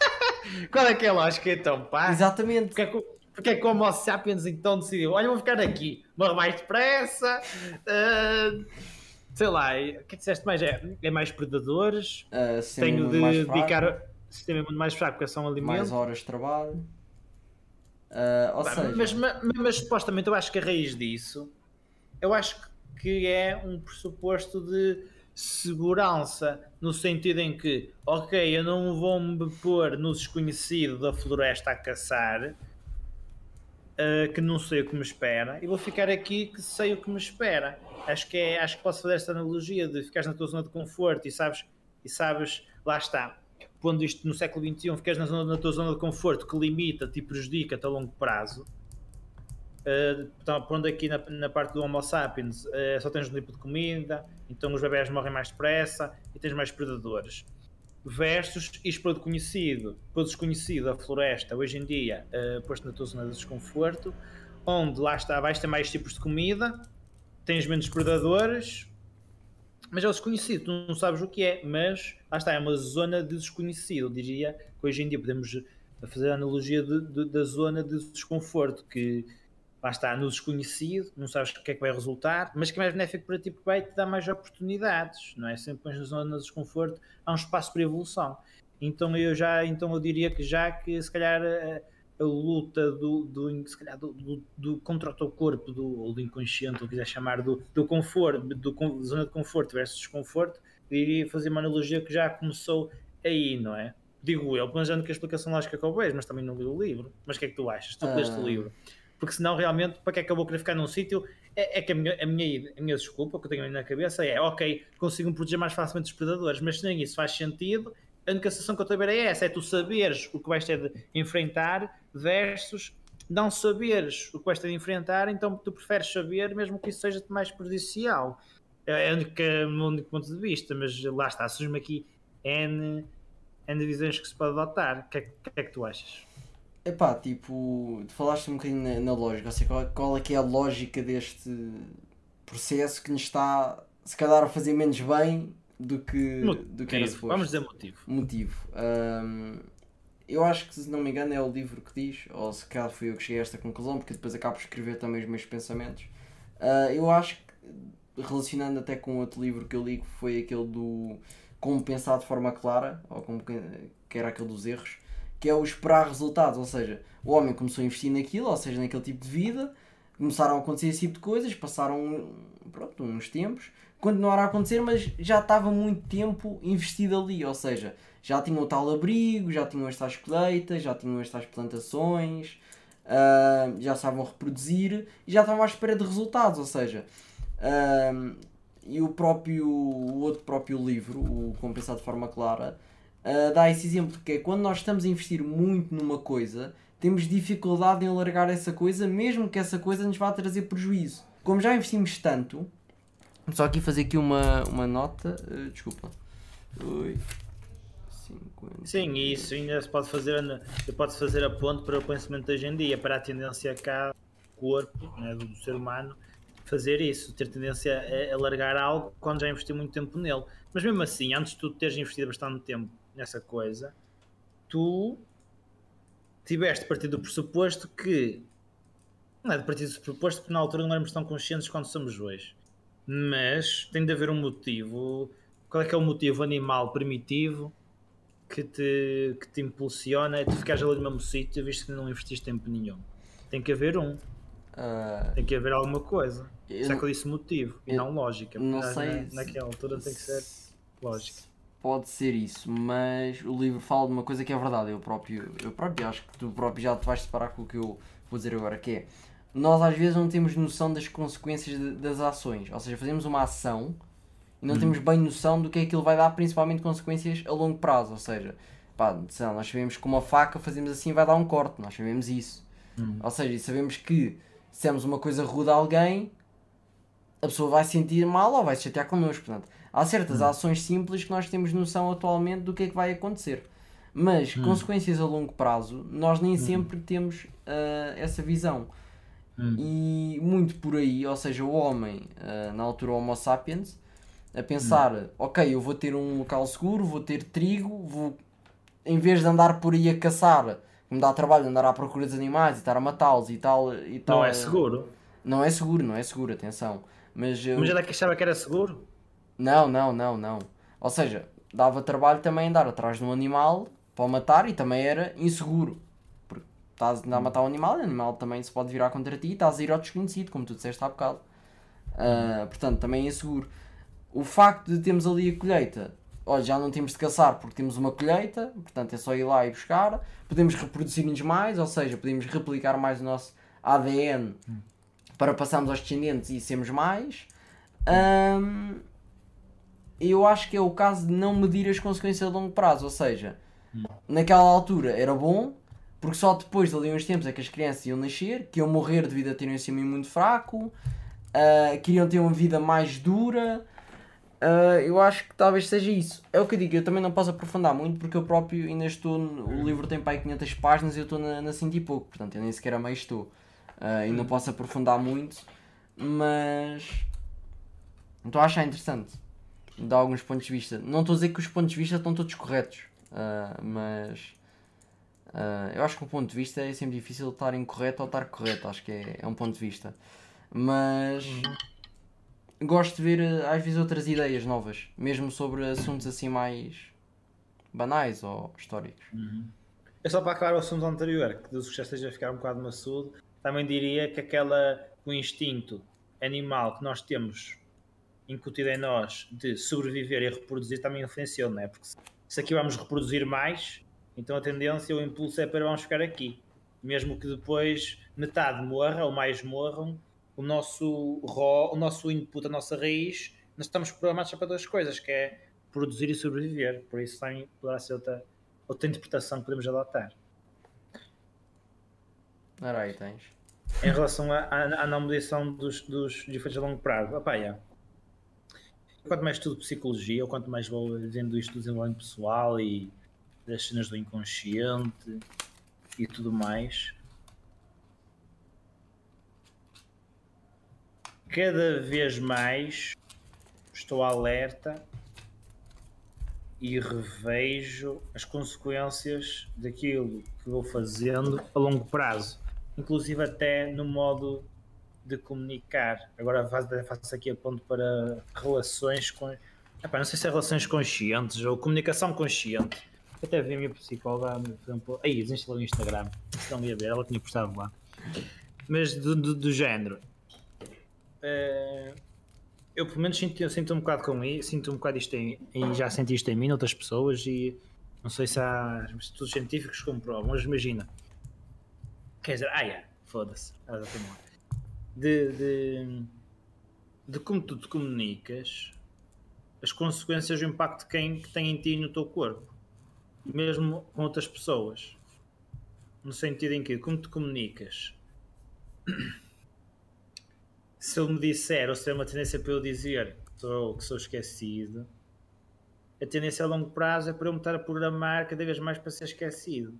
Qual é que é a lógica então, pá? Exatamente. Porque é que, porque é que o Homo sapiens então decidiu: olha, vou ficar aqui, morro mais depressa, uh, sei lá, o que é que disseste mais? É, é mais predadores, uh, tenho de dedicar sistema muito mais fraco porque são alimentos. Mais horas de trabalho. Uh, ou seja... mas, mas, mas, supostamente eu acho que a raiz disso eu acho que é um pressuposto de segurança no sentido em que ok, eu não vou me pôr no desconhecido da floresta a caçar uh, que não sei o que me espera e vou ficar aqui que sei o que me espera. Acho que é, acho que posso fazer esta analogia de ficares na tua zona de conforto e sabes e sabes, lá está. Pondo isto no século XXI, ficas na, zona, na tua zona de conforto que limita-te e prejudica-te a longo prazo, uh, então, pondo aqui na, na, parte do Homo sapiens, uh, só tens um tipo de comida, então os bebés morrem mais depressa e tens mais predadores. Versus isto para o desconhecido, para o desconhecido, a floresta, hoje em dia, uh, posto na tua zona de desconforto, onde lá está, vais ter mais tipos de comida, tens menos predadores, mas é o desconhecido, tu não sabes o que é, mas lá está, é uma zona de desconhecido. Eu diria que hoje em dia podemos fazer a analogia de, de, da zona de desconforto, que lá está, no desconhecido, não sabes o que é que vai resultar, mas que é mais benéfico para ti porque vai te dar mais oportunidades, não é? Sempre na zona de desconforto há um espaço para evolução. Então eu já, então eu diria que já que se calhar a luta do, do, se calhar, do, do, do, contra o teu corpo, do, ou do inconsciente, ou quiser chamar, do, do conforto, do, zona de conforto versus desconforto, iria fazer uma analogia que já começou aí, não é? Digo eu, planejando que a explicação lógica que eu vejo, mas também não li o livro. Mas o que é que tu achas? Tu leste o ah. livro. Porque senão, realmente, para que é que eu vou querer ficar num sítio? É, é, que a minha, a, minha, a minha desculpa que eu tenho na cabeça é, ok, consigo me proteger mais facilmente dos predadores, mas se nem isso faz sentido, a única sensação que eu ver é essa: é tu saberes o que vais ter de enfrentar versus não saberes o que vais ter de enfrentar, então tu preferes saber, mesmo que isso seja mais prejudicial. É, é o meu único ponto de vista, mas lá está, surge-me aqui N, N visões que se pode adotar. O que, é, que, é que tu achas? Epá, tipo, falaste um bocadinho na, na lógica, ou seja, qual, qual é que é a lógica deste processo que nos está, se calhar, a fazer menos bem do que, motivo, do que era suposto. Vamos dizer motivo. Motivo. Um, eu acho que, se não me engano, é o livro que diz, ou se calhar fui eu que cheguei a esta conclusão, porque depois acabo de escrever também os meus pensamentos. Uh, eu acho que, relacionando até com outro livro que eu li, que foi aquele do Como Pensar de Forma Clara, ou como que era aquele dos erros, que é o esperar resultados, ou seja, o homem começou a investir naquilo, ou seja, naquele tipo de vida, começaram a acontecer esse tipo de coisas, passaram pronto, uns tempos, continuaram a acontecer, mas já estava muito tempo investido ali, ou seja, já tinham o tal abrigo, já tinham as tais colheitas, já tinham as tais plantações, uh, já estavam a reproduzir e já estavam à espera de resultados, ou seja, uh, e o próprio o outro próprio livro, o Compensado de Forma Clara, uh, dá esse exemplo que é quando nós estamos a investir muito numa coisa, temos dificuldade em largar essa coisa, mesmo que essa coisa nos vá trazer prejuízo. Como já investimos tanto, só aqui fazer aqui uma, uma nota, uh, desculpa. Ui. 50. Sim, e isso ainda se pode fazer, pode fazer a ponte para o pensamento de hoje em dia, para a tendência cá, corpo né, do, do ser humano, fazer isso, ter tendência a, a largar algo quando já investiu muito tempo nele. Mas mesmo assim, antes de tu teres investido bastante tempo nessa coisa, tu tiveste partido do pressuposto que não é de partir do pressuposto que na altura não éramos tão conscientes quando somos hoje. Mas tem de haver um motivo. Qual é que é o motivo animal primitivo que te, que te impulsiona a tu ficares ali no mesmo sítio visto que não investiste tempo nenhum? Tem que haver um. Uh, tem que haver alguma coisa. Eu, Será que eu disse motivo e não lógica? Não sei. Na, naquela altura tem que ser lógica. Pode ser isso, mas o livro fala de uma coisa que é verdade. Eu próprio, eu próprio acho que tu próprio já te vais separar com o que eu vou dizer agora, que é nós às vezes não temos noção das consequências de, das ações. Ou seja, fazemos uma ação e não hum. temos bem noção do que é que ele vai dar, principalmente consequências a longo prazo. Ou seja, pá, nós sabemos que uma faca fazemos assim vai dar um corte, nós sabemos isso. Hum. Ou seja, e sabemos que se dissemos uma coisa rude a alguém, a pessoa vai se sentir mal ou vai se chatear connosco. Portanto, há certas hum. ações simples que nós temos noção atualmente do que é que vai acontecer. Mas hum. consequências a longo prazo, nós nem hum. sempre temos uh, essa visão. Hum. E muito por aí, ou seja, o homem, uh, na altura Homo sapiens, a pensar, hum. ok, eu vou ter um local seguro, vou ter trigo, vou, em vez de andar por aí a caçar, me dá trabalho andar à procura dos animais e estar a matá-los e tal, e tal. Não é seguro. Não é seguro, não é seguro, atenção. Mas, eu... Mas era que achava que era seguro? Não, não, não, não. Ou seja, dava trabalho também andar atrás de um animal para o matar e também era inseguro estás a matar um animal, o animal também se pode virar contra ti e estás a ir ao desconhecido, como tu disseste há bocado. Uh, portanto, também é seguro. O facto de termos ali a colheita, olha, já não temos de caçar porque temos uma colheita, portanto é só ir lá e buscar. Podemos reproduzir-nos mais, ou seja, podemos replicar mais o nosso ADN para passarmos aos descendentes e sermos mais. Um, eu acho que é o caso de não medir as consequências a longo prazo, ou seja, naquela altura era bom, porque só depois de ali uns tempos é que as crianças iam nascer, que iam morrer devido a terem um sistema muito fraco, uh, queriam ter uma vida mais dura. Uh, eu acho que talvez seja isso. É o que eu digo, eu também não posso aprofundar muito porque eu próprio ainda estou. O livro tem aí 500 páginas e eu estou na, na 100 e pouco, portanto eu nem sequer a meio estou. Uh, e não posso aprofundar muito, mas. Estou a achar interessante. Dá alguns pontos de vista. Não estou a dizer que os pontos de vista estão todos corretos, uh, mas Uh, eu acho que o ponto de vista é sempre difícil estar incorreto ou estar correto, acho que é, é um ponto de vista. Mas uhum. gosto de ver ah, às vezes outras ideias novas, mesmo sobre assuntos assim mais banais ou históricos. Uhum. É só para acabar o assunto anterior, que dos que já esteja a ficar um bocado maçudo, também diria que aquela, o instinto animal que nós temos incutido em nós de sobreviver e reproduzir também influenciou, não é? Porque se aqui vamos reproduzir mais, então a tendência, o impulso é para vamos ficar aqui. Mesmo que depois metade morra ou mais morram, o nosso raw, o nosso input, a nossa raiz, nós estamos programados para duas coisas, que é produzir e sobreviver. Por isso também poderá ser outra, outra interpretação que podemos adotar. Ora aí tens. Em relação à, não medição dos, dos efeitos a longo prazo, opa, yeah. Quanto mais estudo psicologia, ou quanto mais vou vendo isto do desenvolvimento pessoal e das cenas do inconsciente e tudo mais. Cada vez mais estou alerta e revejo as consequências daquilo que vou fazendo a longo prazo, inclusive até no modo de comunicar. Agora faço aqui a ponto para relações com. Epá, não sei se é relações conscientes ou comunicação consciente Até vi a minha psicóloga, por exemplo, aí desinstalou o Instagram, se não ia ver, ela tinha postado lá. Mas do, do, do género, uh, eu pelo menos sinto, sinto um bocado com isso, sinto um bocado isto em, e já senti isto em mim, noutras pessoas, e não sei se há estudos científicos que comprovam, mas imagina, quer dizer, ah, yeah, foda-se, de, de, de como tu te comunicas, as consequências do impacto que tem, que tem em ti e no teu corpo, mesmo com outras pessoas, no sentido em que, como te comunicas, se ele me disser, ou se é uma tendência para eu dizer que sou, que sou esquecido, a tendência a longo prazo é para eu me estar a programar cada vez mais para ser esquecido.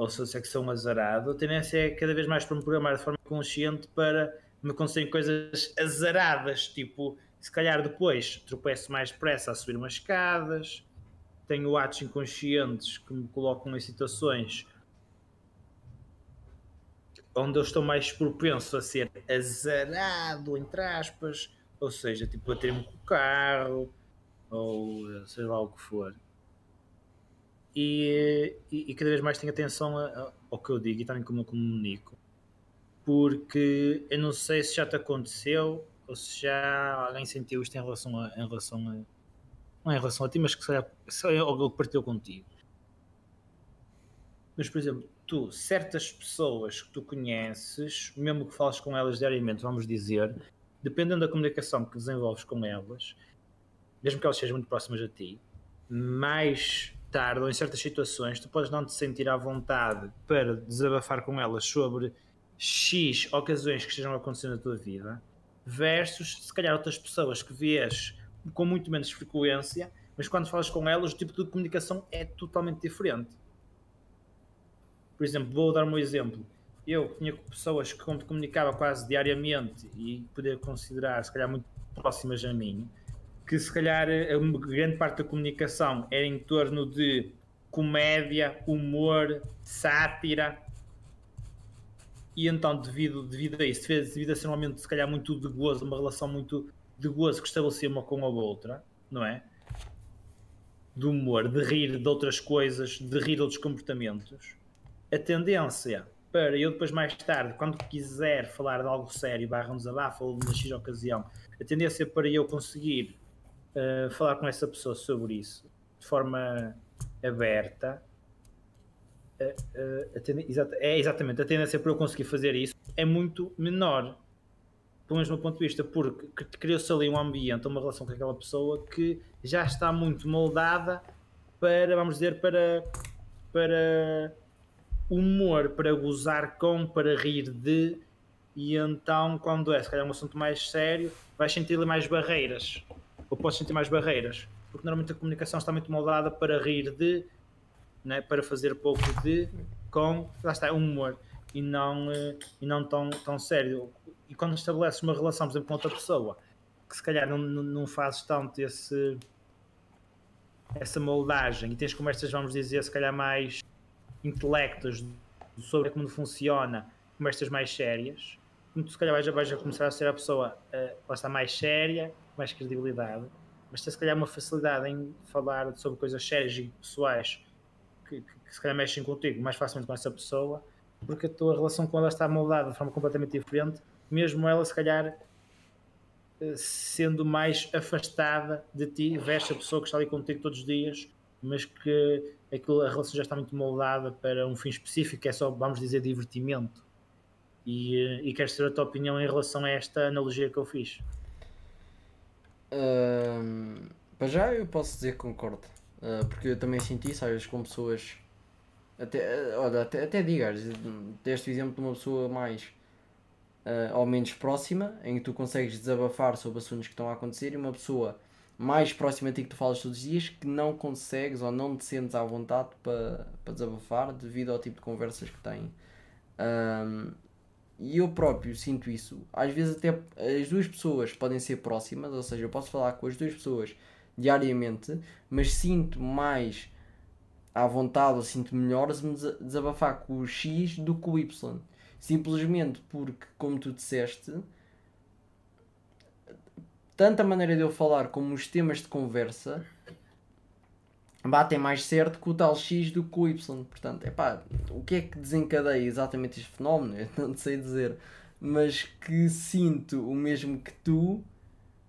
Ou se sei que sou um azarado, a tendência é cada vez mais para me programar de forma consciente para me acontecerem coisas azaradas, tipo, se calhar depois tropeço mais depressa a subir umas escadas, tenho atos inconscientes que me colocam em situações onde eu estou mais propenso a ser azarado, entre aspas, ou seja, tipo, a ter-me com o carro, ou seja lá o que for. E, e, cada vez mais tenho atenção a, a, ao que eu digo e também como eu comunico, porque eu não sei se já te aconteceu ou se já alguém sentiu isto em relação a, em relação a não em relação a ti, mas que se é algo que partilhou contigo. Mas, por exemplo, tu, certas pessoas que tu conheces, mesmo que fales com elas diariamente, vamos dizer, dependendo da comunicação que desenvolves com elas, mesmo que elas sejam muito próximas a ti, mais tarde ou em certas situações, tu podes não te sentir à vontade para desabafar com elas sobre X ocasiões que estejam acontecendo na tua vida, versus se calhar outras pessoas que vês com muito menos frequência, mas quando falas com elas, o tipo de comunicação é totalmente diferente. Por exemplo, vou dar um exemplo. Eu tinha pessoas que comunicava quase diariamente e poder considerar, se calhar, muito próximas a mim, que se calhar a grande parte da comunicação era em torno de comédia, humor, sátira. E então, devido, devido a isso, devido a ser um momento, se calhar, muito de gozo, uma relação muito de gozo que estabelecia uma com a outra, não é? De humor, de rir de outras coisas, de rir de outros comportamentos a tendência para eu depois mais tarde, quando quiser falar de algo sério, barra um desabafo ou numa X ocasião, a tendência para eu conseguir uh, falar com essa pessoa sobre isso de forma aberta uh, uh, é exatamente a tendência para eu conseguir fazer isso é muito menor pelo menos do meu ponto de vista porque criou-se ali um ambiente, uma relação com aquela pessoa que já está muito moldada para, vamos dizer, para para humor para gozar com, para rir de, e então quando é se calhar um assunto mais sério, vais sentir mais barreiras, ou podes sentir mais barreiras, porque normalmente a comunicação está muito moldada para rir de, né, para fazer pouco de, com, lá está, humor, e não, eh, e não tão, tão sério. E quando estabeleces uma relação, por exemplo, com outra pessoa, que se calhar não, não, fazes tanto esse, essa moldagem, e tens conversas, vamos dizer, se calhar mais intelectos sobre como funciona, conversas mais sérias, tu se calhar vais, vais começar a ser a pessoa uh, lá está mais séria, mais credibilidade, mas tens se calhar uma facilidade em falar sobre coisas sérias e pessoais que, que, que se calhar mexem contigo mais facilmente com essa pessoa, porque a tua relação com ela está moldada de forma completamente diferente, mesmo ela se calhar eh, sendo mais afastada de ti, versus a pessoa que está ali contigo todos os dias, mas que aquilo, a relação já está muito moldada para um fim específico, é só, vamos dizer, divertimento. E, eh, e queres ter a tua opinião em relação a esta analogia que eu fiz? Para já eu posso dizer que concordo, uh, porque eu também senti isso, às vezes com pessoas, até, uh, olha, até, até digas, deste exemplo de uma pessoa mais uh, ou menos próxima, em que tu consegues desabafar sobre assuntos que estão a acontecer, e uma pessoa mais próximo a ti que tu falas todos os dias que não consegues ou não te sentes à vontade para, para desabafar devido ao tipo de conversas que têm. Um, e eu próprio sinto isso. Às vezes até as duas pessoas podem ser próximas, ou seja, eu posso falar com as duas pessoas diariamente, mas sinto mais à vontade ou sinto melhor se me desabafar com o X do que o Y. Simplesmente porque, como tu disseste, tanto a maneira de eu falar como os temas de conversa batem mais certo com o tal X do que com o Y. Portanto, epá, o que é que desencadeia exatamente este fenómeno? Eu não sei dizer. Mas que sinto o mesmo que tu,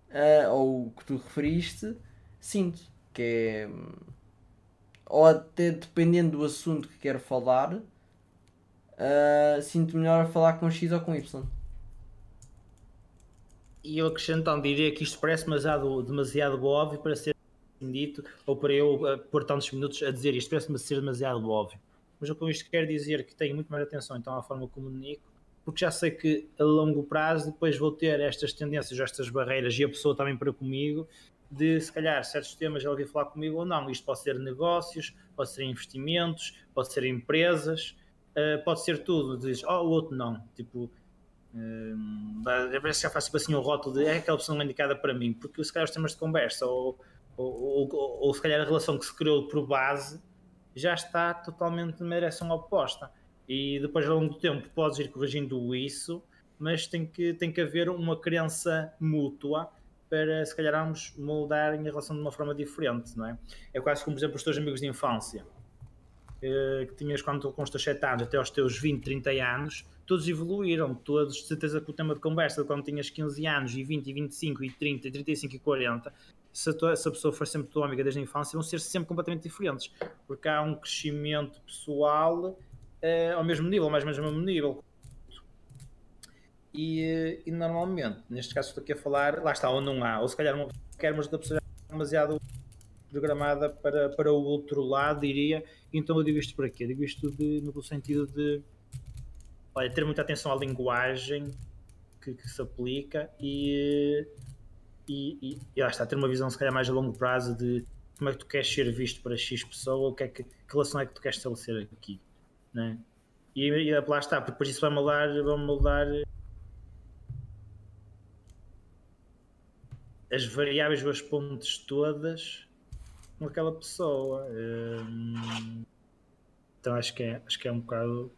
uh, ou que tu referiste, sinto. Que é. Ou até dependendo do assunto que quero falar, uh, sinto melhor falar com X ou com Y. E eu acrescentando, diria que isto parece demasiado, demasiado óbvio para ser dito, ou para eu uh, pôr tantos minutos a dizer isto, parece-me ser demasiado óbvio. Mas eu com isto quero dizer que tenho muito mais atenção então à forma como comunico, porque já sei que a longo prazo depois vou ter estas tendências, estas barreiras e a pessoa também para comigo, de se calhar certos temas ela vir falar comigo ou não. Isto pode ser negócios, pode ser investimentos, pode ser empresas, uh, pode ser tudo. Diz, oh, o outro não. Tipo, uh, parece que já faz tipo assim um rótulo de é aquela pessoa indicada para mim, porque se calhar os temas de conversa ou ou, ou, ou, se calhar a relação que se criou por base já está totalmente na direção oposta. E depois, ao longo do tempo, podes ir corrigindo isso, mas tem que, tem que haver uma crença mútua para, se calhar, ambos moldarem a relação de uma forma diferente, não é? É quase como, por exemplo, os teus amigos de infância, eh, que tinhas quando com os teus 7 anos até aos teus 20, 30 anos, todos evoluíram, todos, de certeza que o tema de conversa, quando tinhas 15 anos, e 20, e 25, e 30, e 35, e 40, se a, tua, se a pessoa for sempre tua amiga desde a infância, vão ser sempre completamente diferentes, porque há um crescimento pessoal uh, ao mesmo nível, mais ou menos ao mesmo nível. E, eh, e, normalmente, neste caso estou aqui a falar, lá está, ou não há, ou se calhar quer, mas da pessoa demasiado programada para, para o outro lado, diria. Então eu digo isto por aqui, eu digo isto de, no sentido de olha, ter muita atenção à linguagem que, que se aplica e e, e, e lá está, ter uma visão se calhar mais a longo prazo de como é que tu queres ser visto para X pessoa, o que, é que, que relação é que tu queres estabelecer aqui, né? E, e lá está, porque depois isso vai moldar, vai moldar as variáveis, as pontes todas com aquela pessoa. Hum, então acho que é, acho que é um bocado,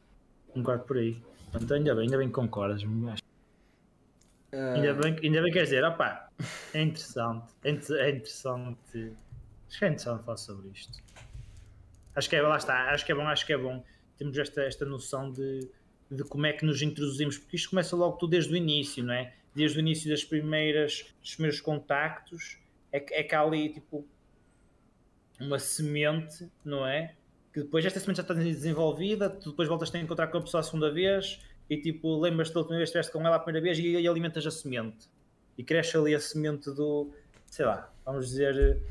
um bocado por aí. Então ainda bem, ainda bem que concordas. Acho Uh... Ainda, bem, ainda bem que queres dizer, opá, é interessante, é, é interessante. Acho que é interessante falar sobre isto. Acho que é, lá está, acho que é bom, acho que é bom. Temos esta, esta noção de, de como é que nos introduzimos, porque isto começa logo tudo desde o início, não é? Desde o início das primeiras, dos primeiros contactos, é que, é que há ali tipo uma semente, não é? Que depois esta semente já está desenvolvida, tu depois voltas a encontrar com a pessoa a segunda vez, e tipo, lembras-te da última vez que estiveste com ela a primeira vez e, e alimentas a semente. E cresce ali a semente do, sei lá, vamos dizer,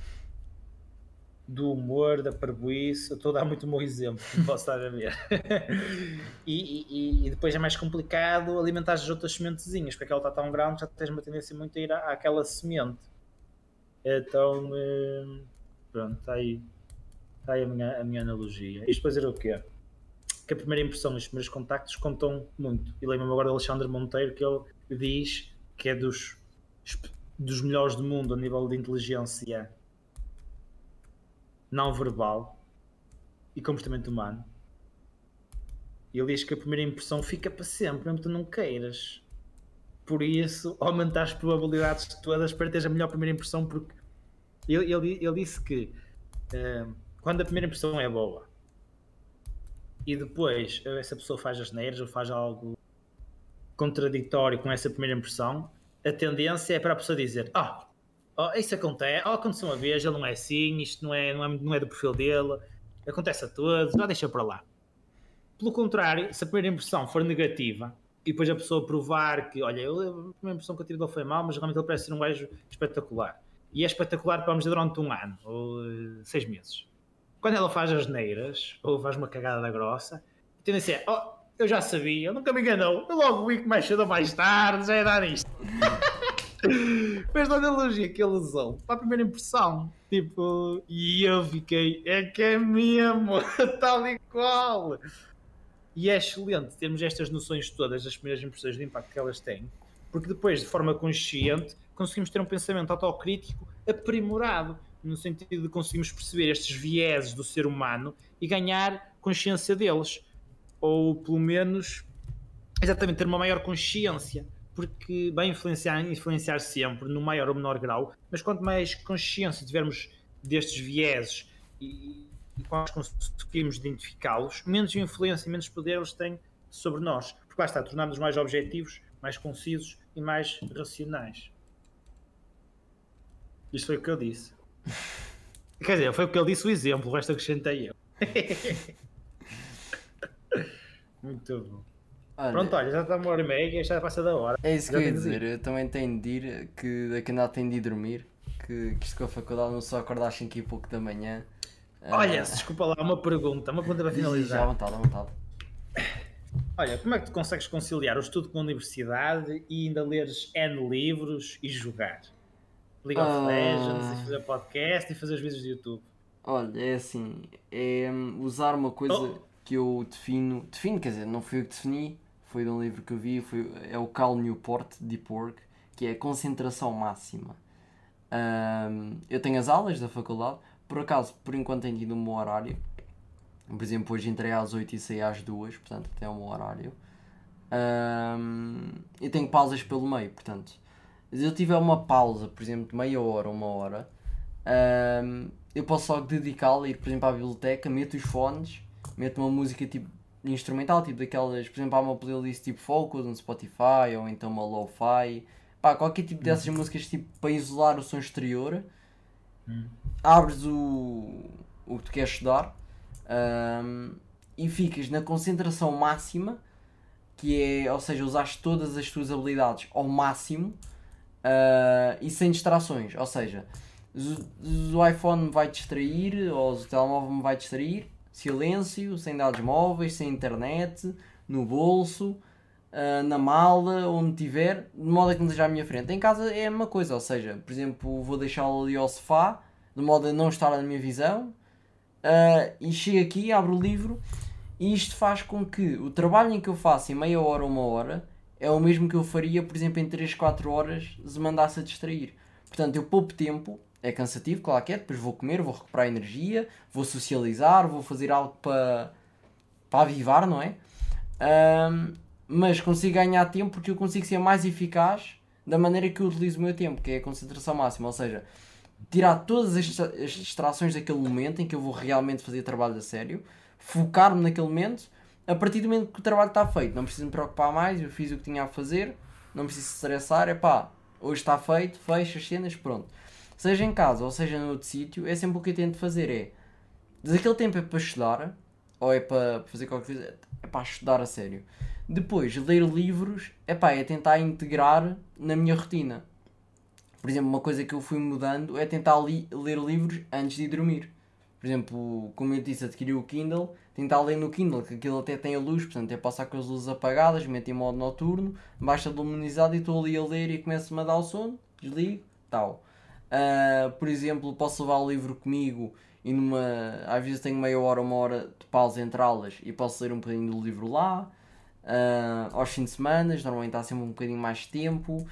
do humor, da parboice. Estou a dar muito bom exemplo, posso estar a ver. e, e, e, depois é mais complicado alimentar as outras sementezinhas, porque aquela está tão grande já tens uma tendência muito a ir à, àquela semente. Então, hum, pronto, está aí, está aí a minha, a minha analogia. Isto para dizer o quê? Que a primeira impressão e os primeiros contactos contam muito. E lembro-me agora de Alexandre Monteiro que ele diz que é dos, dos melhores do mundo a nível de inteligência não verbal e comportamento humano. E ele diz que a primeira impressão fica para sempre, mesmo que tu não queiras. Por isso, aumentar as probabilidades todas para teres a melhor primeira impressão, porque ele, ele, ele disse que uh, quando a primeira impressão é boa, e depois essa pessoa faz as neiras ou faz algo contraditório com essa primeira impressão, a tendência é para a pessoa dizer: Ah, oh, oh, isso acontece, oh, aconteceu uma vez, ele não é assim, isto não é, não é, não é do perfil dele, acontece a todos, não deixa para lá. Pelo contrário, se a primeira impressão for negativa e depois a pessoa provar que, olha, eu, a primeira impressão que eu tive dele foi mal, mas realmente ele parece ser um gajo espetacular. E é espetacular, vamos dizer, durante um ano ou eh, seis meses quando ela faz as neiras, ou faz uma cagada da grossa, a tendência é, oh, eu já sabia, nunca me enganou, eu logo vi que mais cedo ou mais tarde já ia dar isto. Mas da analogia que ele usou, para a primeira impressão, tipo, e eu fiquei, é que é mesmo, tal e qual. E é excelente termos estas noções todas, das primeiras impressões de impacto que elas têm, porque depois, de forma consciente, conseguimos ter um pensamento autocrítico aprimorado no sentido de conseguirmos perceber estes vieses do ser humano e ganhar consciência deles. Ou pelo menos, exatamente, ter uma maior consciência. Porque vai influenciar, influenciar sempre, no maior ou menor grau, mas quanto mais consciência tivermos destes vieses e, e quando conseguimos identificá-los, menos influência e menos poder eles têm sobre nós. Porque lá está, tornamos-nos mais objetivos, mais concisos e mais racionais. Isto foi o que eu disse. Quer dizer, foi o que ele disse o exemplo, o resto acrescentei eu. Muito bom. Olha, Pronto, olha, já está uma hora e meia e já passa da hora. É isso que eu ia dizer, eu também tenho de ir, que daqui a nada tenho de ir dormir, que, que isto com a faculdade não só acordar às 5 e pouco da manhã. Olha, uh... desculpa lá, uma pergunta, uma pergunta para finalizar. Já, à vontade, à vontade. Olha, como é que tu consegues conciliar o estudo com a universidade e ainda leres N livros e jogar? League of uh... Legends e fazer podcast e fazer os vídeos de YouTube? Olha, é assim, é usar uma coisa oh. que eu defino, defino, quer dizer, não fui eu que defini, foi de um livro que eu vi, foi, é o Cal Newport, Deep Work, que é concentração máxima. Um, eu tenho as aulas da faculdade, por acaso, por enquanto tenho tido um bom horário. Por exemplo, hoje entrei às 8 e saí às 2, portanto até um bom horário. Um, e tenho pausas pelo meio, portanto. Se eu tiver uma pausa, por exemplo, de meia hora ou uma hora, um, eu posso só dedicá-la, ir por exemplo à biblioteca, meto os fones, meto uma música tipo instrumental, tipo daquelas, por exemplo, há uma playlist tipo Focus no Spotify ou então uma Lo-Fi, pá, qualquer tipo dessas uhum. músicas tipo para isolar o som exterior, uhum. abres o, o que tu queres estudar um, e ficas na concentração máxima, que é, ou seja, usaste todas as tuas habilidades ao máximo uh, e sem distrações, ou seja, o iPhone vai distrair ou o telemóvel me vai distrair, silêncio, sem dados móveis, sem internet, no bolso, uh, na mala, onde tiver, de modo a que não esteja à minha frente. Em casa é a mesma coisa, ou seja, por exemplo, vou deixá-lo ali ao sofá, de modo a não estar na minha visão, uh, e chego aqui, abro o livro, e isto faz com que o trabalho em que eu faço em meia hora ou uma hora é o mesmo que eu faria, por exemplo, em 3, 4 horas se mandasse a distrair. Portanto, eu poupo tempo é cansativo, claro que é, depois vou comer, vou recuperar energia, vou socializar, vou fazer algo para, para avivar, não é? Um, mas consigo ganhar tempo porque eu consigo ser mais eficaz da maneira que eu utilizo o meu tempo, que é a concentração máxima, ou seja, tirar todas as, as distrações daquele momento em que eu vou realmente fazer trabalho a sério, focar-me naquele momento, a partir do momento que o trabalho está feito, não preciso me preocupar mais, eu fiz o que tinha a fazer, não preciso estressar, é pá, hoje está feito, fecho as cenas, pronto seja em casa ou seja no outro sítio, é sempre o que eu tento fazer é, daquele tempo é para estudar, ou é para fazer qualquer coisa, é para estudar a sério. Depois, ler livros, é pá, é tentar integrar na minha rotina. Por exemplo, uma coisa que eu fui mudando é tentar li ler livros antes de dormir. Por exemplo, como eu disse, adquiri o Kindle, tentar ler no Kindle, que aquilo até tem a luz, portanto é passar com as luzes apagadas, meto em modo noturno, baixa luminizado e estou ali a ler e começo-me a dar o sono, desligo, tal. Uh, por exemplo, posso levar o livro comigo e numa. Às vezes tenho meia hora, uma hora de pausa entre aulas e posso ler um bocadinho do livro lá. Uh, aos fins de semana, normalmente há sempre um bocadinho mais tempo.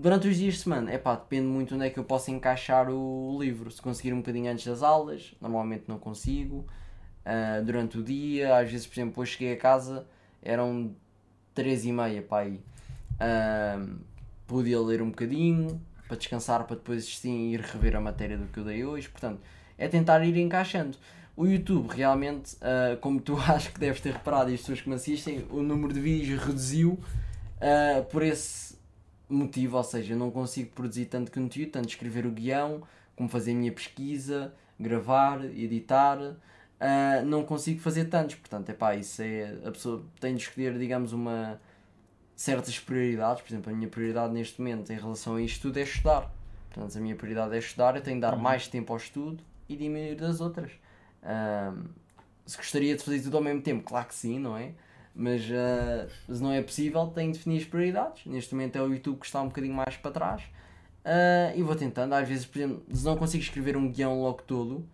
Durante os dias de semana, é pá, depende muito onde é que eu posso encaixar o livro. Se conseguir um bocadinho antes das aulas, normalmente não consigo. Uh, durante o dia, às vezes, por exemplo, hoje cheguei a casa, eram três e meia, pá, aí. Uh, podia ler um bocadinho, para descansar, para depois sim ir rever a matéria do que eu dei hoje. Portanto, é tentar ir encaixando. O YouTube realmente, uh, como tu acho que deves ter reparado e as pessoas que me assistem, o número de vídeos reduziu por esse motivo, ou seja, eu não consigo produzir tanto conteúdo, tanto escrever o guião, como fazer a minha pesquisa, gravar, editar, uh, não consigo fazer tantos, portanto, é pá, isso é, a pessoa tem de escolher, digamos, uma, certas prioridades, por exemplo, a minha prioridade neste momento em relação a isto tudo é estudar. Portanto, a minha prioridade é estudar, eu tenho de dar uhum. mais tempo ao estudo e diminuir das outras. Um, se gostaria de fazer tudo ao mesmo tempo, claro que sim, não é? Mas uh, se não é possível, tenho de definir as prioridades. Neste momento é o YouTube que está um bocadinho mais para trás. Uh, e vou tentando, às vezes, por exemplo, se não consigo escrever um guião logo todo,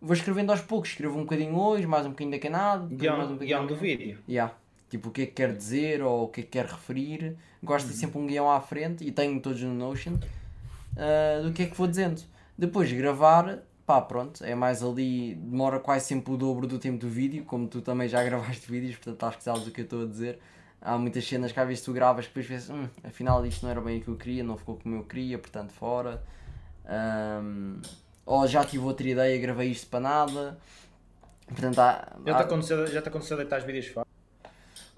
vou escrevendo aos poucos. Escrevo um bocadinho hoje, mais um bocadinho daqui a nada. Guião, mais um guião do vídeo. Yeah tipo o que é que quer dizer ou o que é que quer referir. Gosto de uhum. sempre um guião à frente e tenho todos no Notion uh, do que é que vou dizendo. Depois gravar, pá, pronto, é mais ali, demora quase sempre o dobro do tempo do vídeo, como tu também já gravaste vídeos, portanto acho que sabes o que eu estou a dizer. Há muitas cenas que às vezes tu gravas que depois pensas, hum, afinal isto não era bem o que eu queria, não ficou como eu queria, portanto fora. Um, ou já tive outra ideia, gravei isto para nada. Portanto, há, Já te há- aconteceu, já te aconteceu deitar os vídeos fora?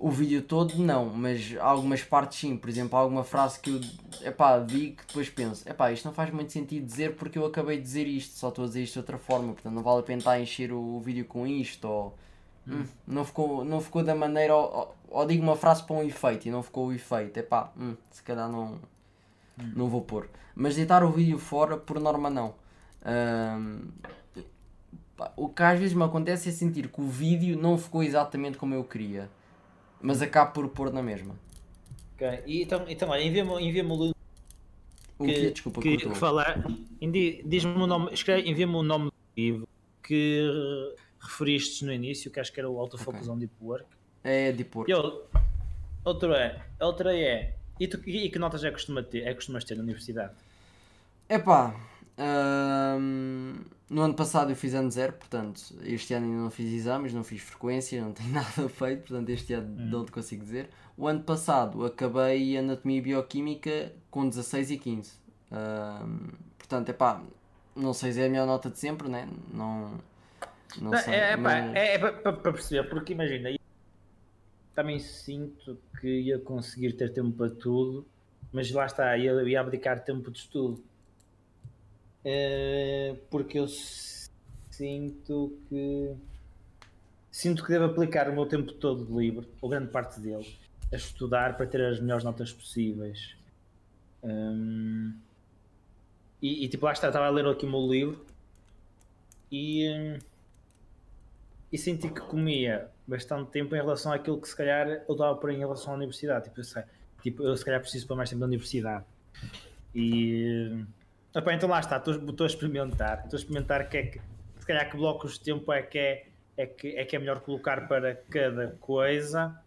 O vídeo todo não, mas algumas partes sim. Por exemplo, há alguma frase que eu epá, digo que depois penso, epá, isto não faz muito sentido dizer porque eu acabei de dizer isto, só estou a dizer isto de outra forma, portanto não vale a pena estar a encher o vídeo com isto ou hum, não, ficou, não ficou da maneira ou, ou- digo uma frase para um efeito e não ficou o efeito, epá, hum, se calhar não, não vou pôr. Mas deitar o vídeo fora por norma não. Pá, o que às vezes me acontece é sentir que o vídeo não ficou exatamente como eu queria. Mas acabo por pôr na mesma. Ok. E então, então olha, envia-me envia o que, que, desculpa, que cortou. falar. Diz-me o nome, envia-me o nome do livro que referiste no início, que acho que era o Autofocus on Deep Work. É de pôr. E o- outro é, outra é, e, tu, e que notas é que costuma ter, é que costumas ter na universidade? Epá, ahm, no ano passado eu fiz ano zero, portanto, este ano ainda não fiz exames, não fiz frequência, não tenho nada feito, portanto, este ano não te consigo dizer. O ano passado acabei Anatomia e Bioquímica com 16 e 15. Ahm, portanto, epá, não sei se é a melhor nota de sempre, né? Não, não Não, sei. é, é, pá, mas- é, é para perceber, porque imagina, também sinto que ia conseguir ter tempo para tudo, mas lá está, ia, ia abdicar tempo de estudo. É, porque eu sinto que sinto que devo aplicar o meu tempo todo de livre, ou grande parte dele, a estudar para ter as melhores notas possíveis. Hum, e, e, tipo, lá está, estava a ler aqui o meu livro e, hum, e senti que comia bastante tempo em relação àquilo que se calhar eu estava por em relação à universidade. Tipo, eu, tipo, eu se calhar preciso para mais tempo da universidade. E epá, então lá está, estou, a experimentar. Estou a experimentar que é que se calhar que blocos de tempo é que é, é, que, é que é melhor colocar para cada coisa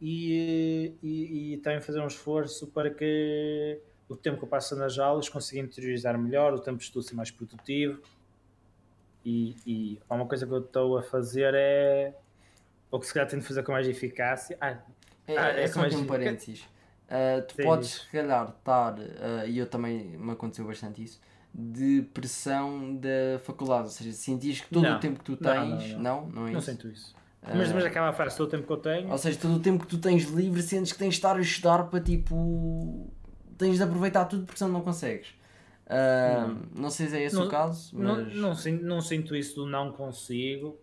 e, e, e também fazer um esforço para que o tempo que eu passo nas aulas consiga interiorizar melhor, o tempo de estudo ser mais produtivo. E, e há uma coisa que eu estou a fazer é. Ou que se calhar tenho de fazer com mais eficácia. Ah, É, Ah, é é só aqui um parênteses. Uh, tu Sim, podes, se calhar, estar, uh, e eu também me aconteceu bastante isso, de pressão da faculdade. Ou seja, sentis que todo Não. o tempo que tu Não, tens. não, Não, não, é não sinto isso. Mas, mas acaba a frase, todo o tempo que eu tenho. Ou seja, todo o tempo que tu tens livre, sentes que tens de estar a estudar para tipo. tens de aproveitar tudo porque senão não consegues. Não. sei se é esse Não- o caso, Não, mas. não, sin- não sinto isso do não consigo,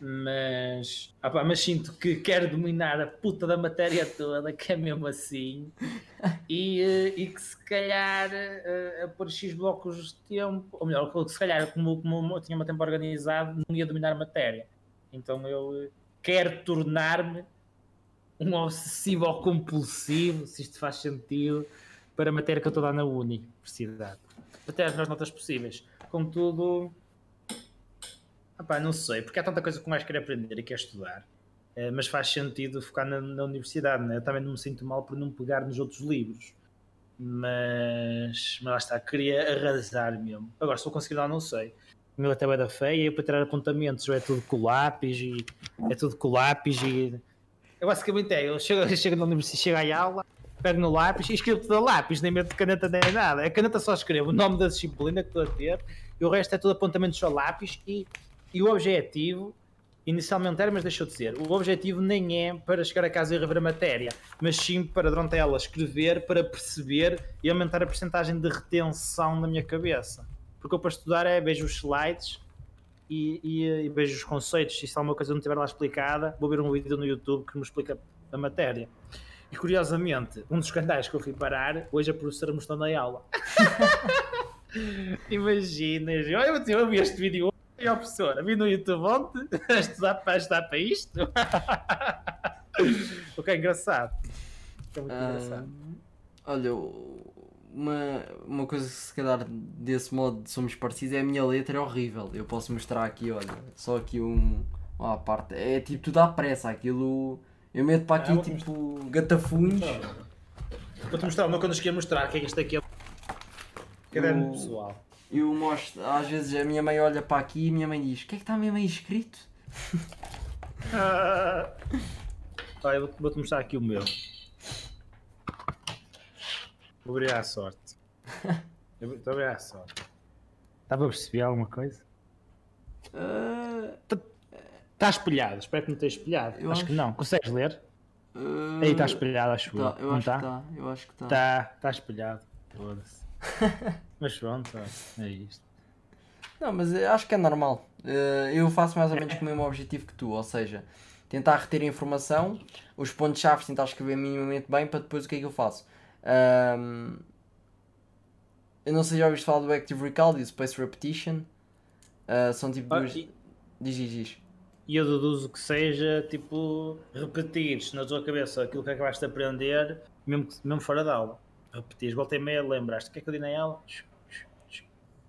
mas, ah pá, mas sinto que quero dominar a puta da matéria toda, que é mesmo assim, e, eh, e que se calhar eh, a pôr X blocos de tempo, ou melhor, que se calhar como, como eu tinha uma tempo organizado, não ia dominar a matéria. Então eu eh, quero tornar-me um obsessivo ou compulsivo, se isto faz sentido, para a matéria que eu estou a dar na universidade. Ter as melhores notas possíveis. Contudo, opá, não sei, porque há tanta coisa que um gajo quer aprender e quer estudar. Eh, mas faz sentido focar na, na universidade, né? Eu também não me sinto mal por não pegar nos outros livros. Mas, mas lá está, queria arrasar mesmo. Agora, se vou conseguir lá, não sei. O meu até vai da feia e para tirar apontamentos é tudo com lápis e é tudo com lápis e eu basicamente é, eu chego, eu chego na universidade, chego à aula, pego no lápis e escrevo tudo a lápis, nem meto de caneta nem nada. A caneta só escrevo o nome da disciplina que estou a ter e o resto é tudo apontamentos só lápis e, e o objetivo, inicialmente era, mas deixou de ser. O objetivo nem é para chegar a casa e rever a matéria, mas sim para durante ela escrever, para perceber e aumentar a percentagem de retenção na minha cabeça. Porque eu para estudar é vejo os slides e, e, e vejo os conceitos. E se alguma coisa não estiver lá explicada, vou ver um vídeo no YouTube que me explica a matéria. E curiosamente, um dos canais que eu fui parar, hoje a professora está na aula. Imagina, eu, eu, vi este vídeo hoje, e a professora, vi no YouTube ontem, a estudar para, a estudar para isto. o que é engraçado. O que é muito Ah, engraçado. olha, uma, uma coisa que se calhar desse modo somos parecidos é a minha letra é horrível. Eu posso mostrar aqui, olha, só aqui um. Uma parte. É tipo tudo à pressa, aquilo. Eu meto para aqui Ah, tipo gatafunhos. Vou-te mostrar meu quando eu cheguei a mostrar, que é que isto aqui é. Caderno O- pessoal. Eu mostro, às vezes a minha mãe olha para aqui e a minha mãe diz: O que é que está mesmo aí escrito? Ah. Olha, vou- vou-te mostrar aqui o meu. Vou abrir à sorte. Eu Estou a abrir à sorte. Estava a perceber alguma coisa? Está uh... espelhado, espero que não esteja espelhado. Acho, acho, que não. Consegues ler? Uh... Aí está espelhado, acho tá, eu. Não está? Tá? Eu acho que está. Está, está espelhado. mas pronto, é isto. Não, mas acho que é normal. Eh, eu faço mais ou menos com o mesmo objetivo que tu, ou seja, tentar reter a informação, os pontos-chave tentar escrever minimamente bem para depois o que é que eu faço. Um, eu não sei se já ouviste falar do Active Recall e do Space Repetition. Uh, são tipo ah, duas. E... Diz, diz, diz. E eu deduzo que seja tipo repetires na tua cabeça aquilo que acabaste de aprender, mesmo, mesmo fora da aula. Repetires, volta e meia, lembraste o que é que eu dei na aula?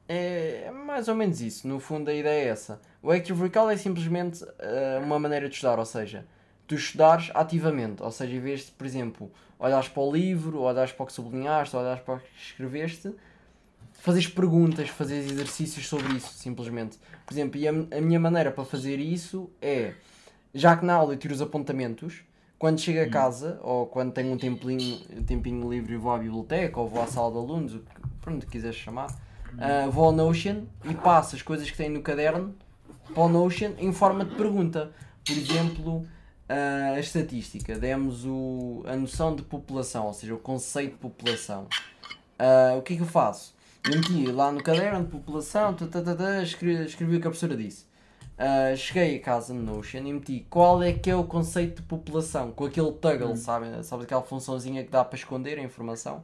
É, é mais ou menos isso, no fundo a ideia é essa. O Active Recall é simplesmente uh, uma maneira de estudar, ou seja, tu estudares ativamente, ou seja, em vez de, por exemplo, olhares para o livro, olhares para o que sublinhaste, olhares para o que escreveste, fazes perguntas, fazes exercícios sobre isso, simplesmente. Por exemplo, a, a, minha maneira para fazer isso é, já que na aula eu tiro os apontamentos, quando chego a hum. casa, ou quando tenho um tempinho, um tempinho livre e vou à biblioteca, ou vou à sala de alunos, o que, pronto, quiseres chamar, uh, vou ao Notion e passo as coisas que tenho no caderno para o Notion em forma de pergunta. Por exemplo, uh, a estatística, demos o, a noção de população, ou seja, o conceito de população. Uh, o que é que eu faço? Meti lá no caderno de população, escrevi, escrevi o que a professora disse. Uh, cheguei a casa no Notion e meti qual é que é o conceito de população, com aquele toggle, hum. sabe? Sabe aquela funçãozinha que dá para esconder a informação?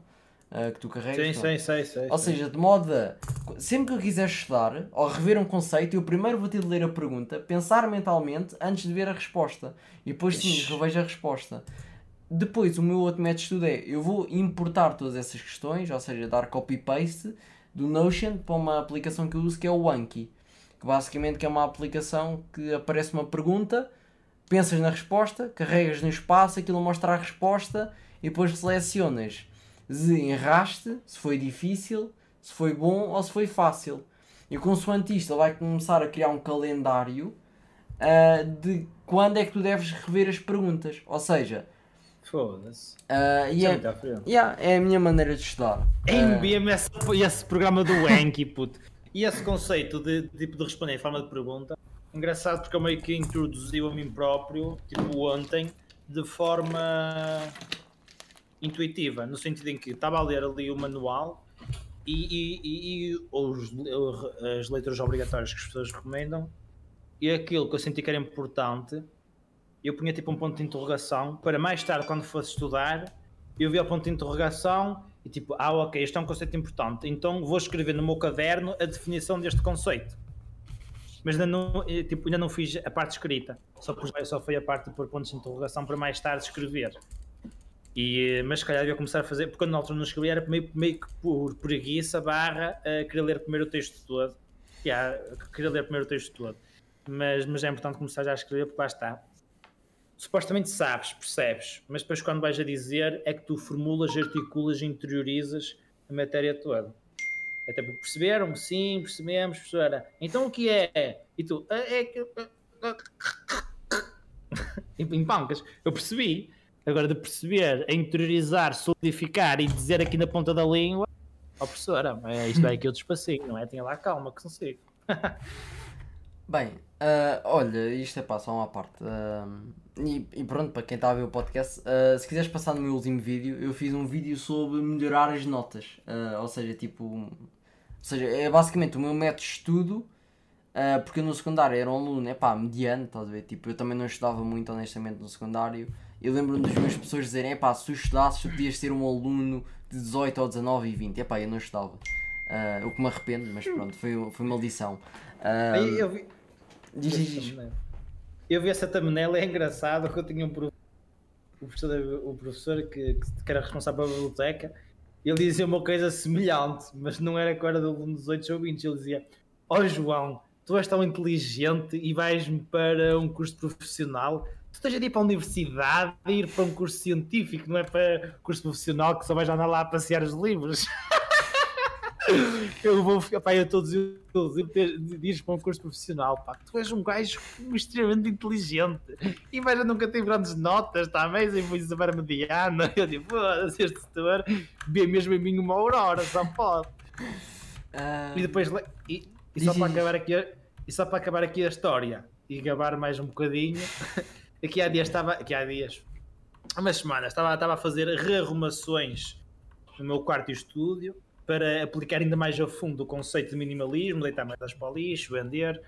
uh, que tu carregas. Sim, sim, sim, sim. Ou seja, de modo a. Sempre que eu quiser estudar ou rever um conceito, eu primeiro vou ter de ler a pergunta, pensar mentalmente antes de ver a resposta. E depois sim, revejo a resposta. Depois, o meu outro método de estudo é eu vou importar todas essas questões, ou seja, dar copy-paste do Notion para uma aplicação que eu uso que é o Anki. Que basicamente é uma aplicação que aparece uma pergunta, pensas na resposta, carregas no espaço, aquilo mostra a resposta e depois selecionas desenraste, se foi difícil, se foi bom ou se foi fácil. E consoante isto, ele vai começar a criar um calendário uh, de quando é que tu deves rever as perguntas. Ou seja, Foda-se. Uh, e é, yeah, é a minha maneira de estudar. É uh, esse, esse programa do Anki, puto. E esse conceito de, tipo, de responder em forma de pergunta, engraçado porque eu meio que introduziu a mim próprio, tipo ontem, de forma intuitiva, no sentido em que estava a ler ali o manual e, e, e, e os, as leituras obrigatórias que as pessoas recomendam e aquilo que eu senti que era importante, eu punha tipo um ponto de interrogação para mais tarde, quando fosse estudar, eu via o ponto de interrogação e tipo, ah, ok, este é um conceito importante, então vou escrever no meu caderno a definição deste conceito. Mas ainda não, tipo, ainda não fiz a parte escrita, só, só foi a parte de pôr pontos de interrogação para mais tarde escrever. E, mas se calhar ia começar a fazer, porque quando na altura não escrevi era meio, meio que por preguiça barra uh, querer ler primeiro o texto todo. Yeah, queria ler primeiro o texto todo. Mas, mas é importante começar já a escrever porque lá está. Supostamente sabes, percebes, mas depois quando vais a dizer é que tu formulas, articulas interiorizas a matéria toda. Até porque perceberam? Sim, percebemos, professora. Então o que é? E tu, é, é que. em pancas, eu percebi, Agora, de perceber, interiorizar, solidificar e dizer aqui na ponta da língua, ó oh, professora, é, isto é aqui outro espacinho, não é? Tenha lá calma que consigo. Bem, uh, olha, isto é pá, só uma parte. Uh, e, e, pronto, para quem está a ver o podcast, uh, se quiseres passar no meu último vídeo, eu fiz um vídeo sobre melhorar as notas. ou seja, tipo. Ou seja, é basicamente o meu método de estudo. porque no secundário era um aluno, é pá, mediano, estás a ver? Tipo, eu também não estudava muito honestamente no secundário. Eu lembro-me das minhas pessoas dizerem: é pá, se tu estudasses, tu podias ser um aluno de 18 ou 19 e 20. É pá, eu não estudava. O que me arrependo, mas pronto, foi, foi uma lição. Eu vi. Diz, diz. Eu vi essa thumbnail, é engraçado que eu tinha um professor, o professor, que, que era responsável pela biblioteca, ele dizia uma coisa semelhante, mas não era com a do aluno dos 8 ou 20, ele dizia: Ó oh, João, tu és tão inteligente e vais-me para um curso profissional, tu esteja a ir para a universidade e ir para um curso científico, não é para curso profissional que só vais andar lá a passear os livros. eu vou ficar, pá, eu estou dias para um curso profissional, pá, tu és um gajo extremamente inteligente e mas eu nunca tive grandes notas, está mesmo, e fui saber mediana. Eu digo, foda-se, este setor vê mesmo em mim uma aurora, só pode. Ah, E depois, e, e só para acabar aqui, a- e só para acabar aqui a história e gabar mais um bocadinho, aqui há dias estava, aqui há dias, há umas semanas, estava, estava a fazer rearrumações no meu quarto e estúdio para aplicar ainda mais a fundo o conceito de minimalismo, deitar merdas para o lixo, vender.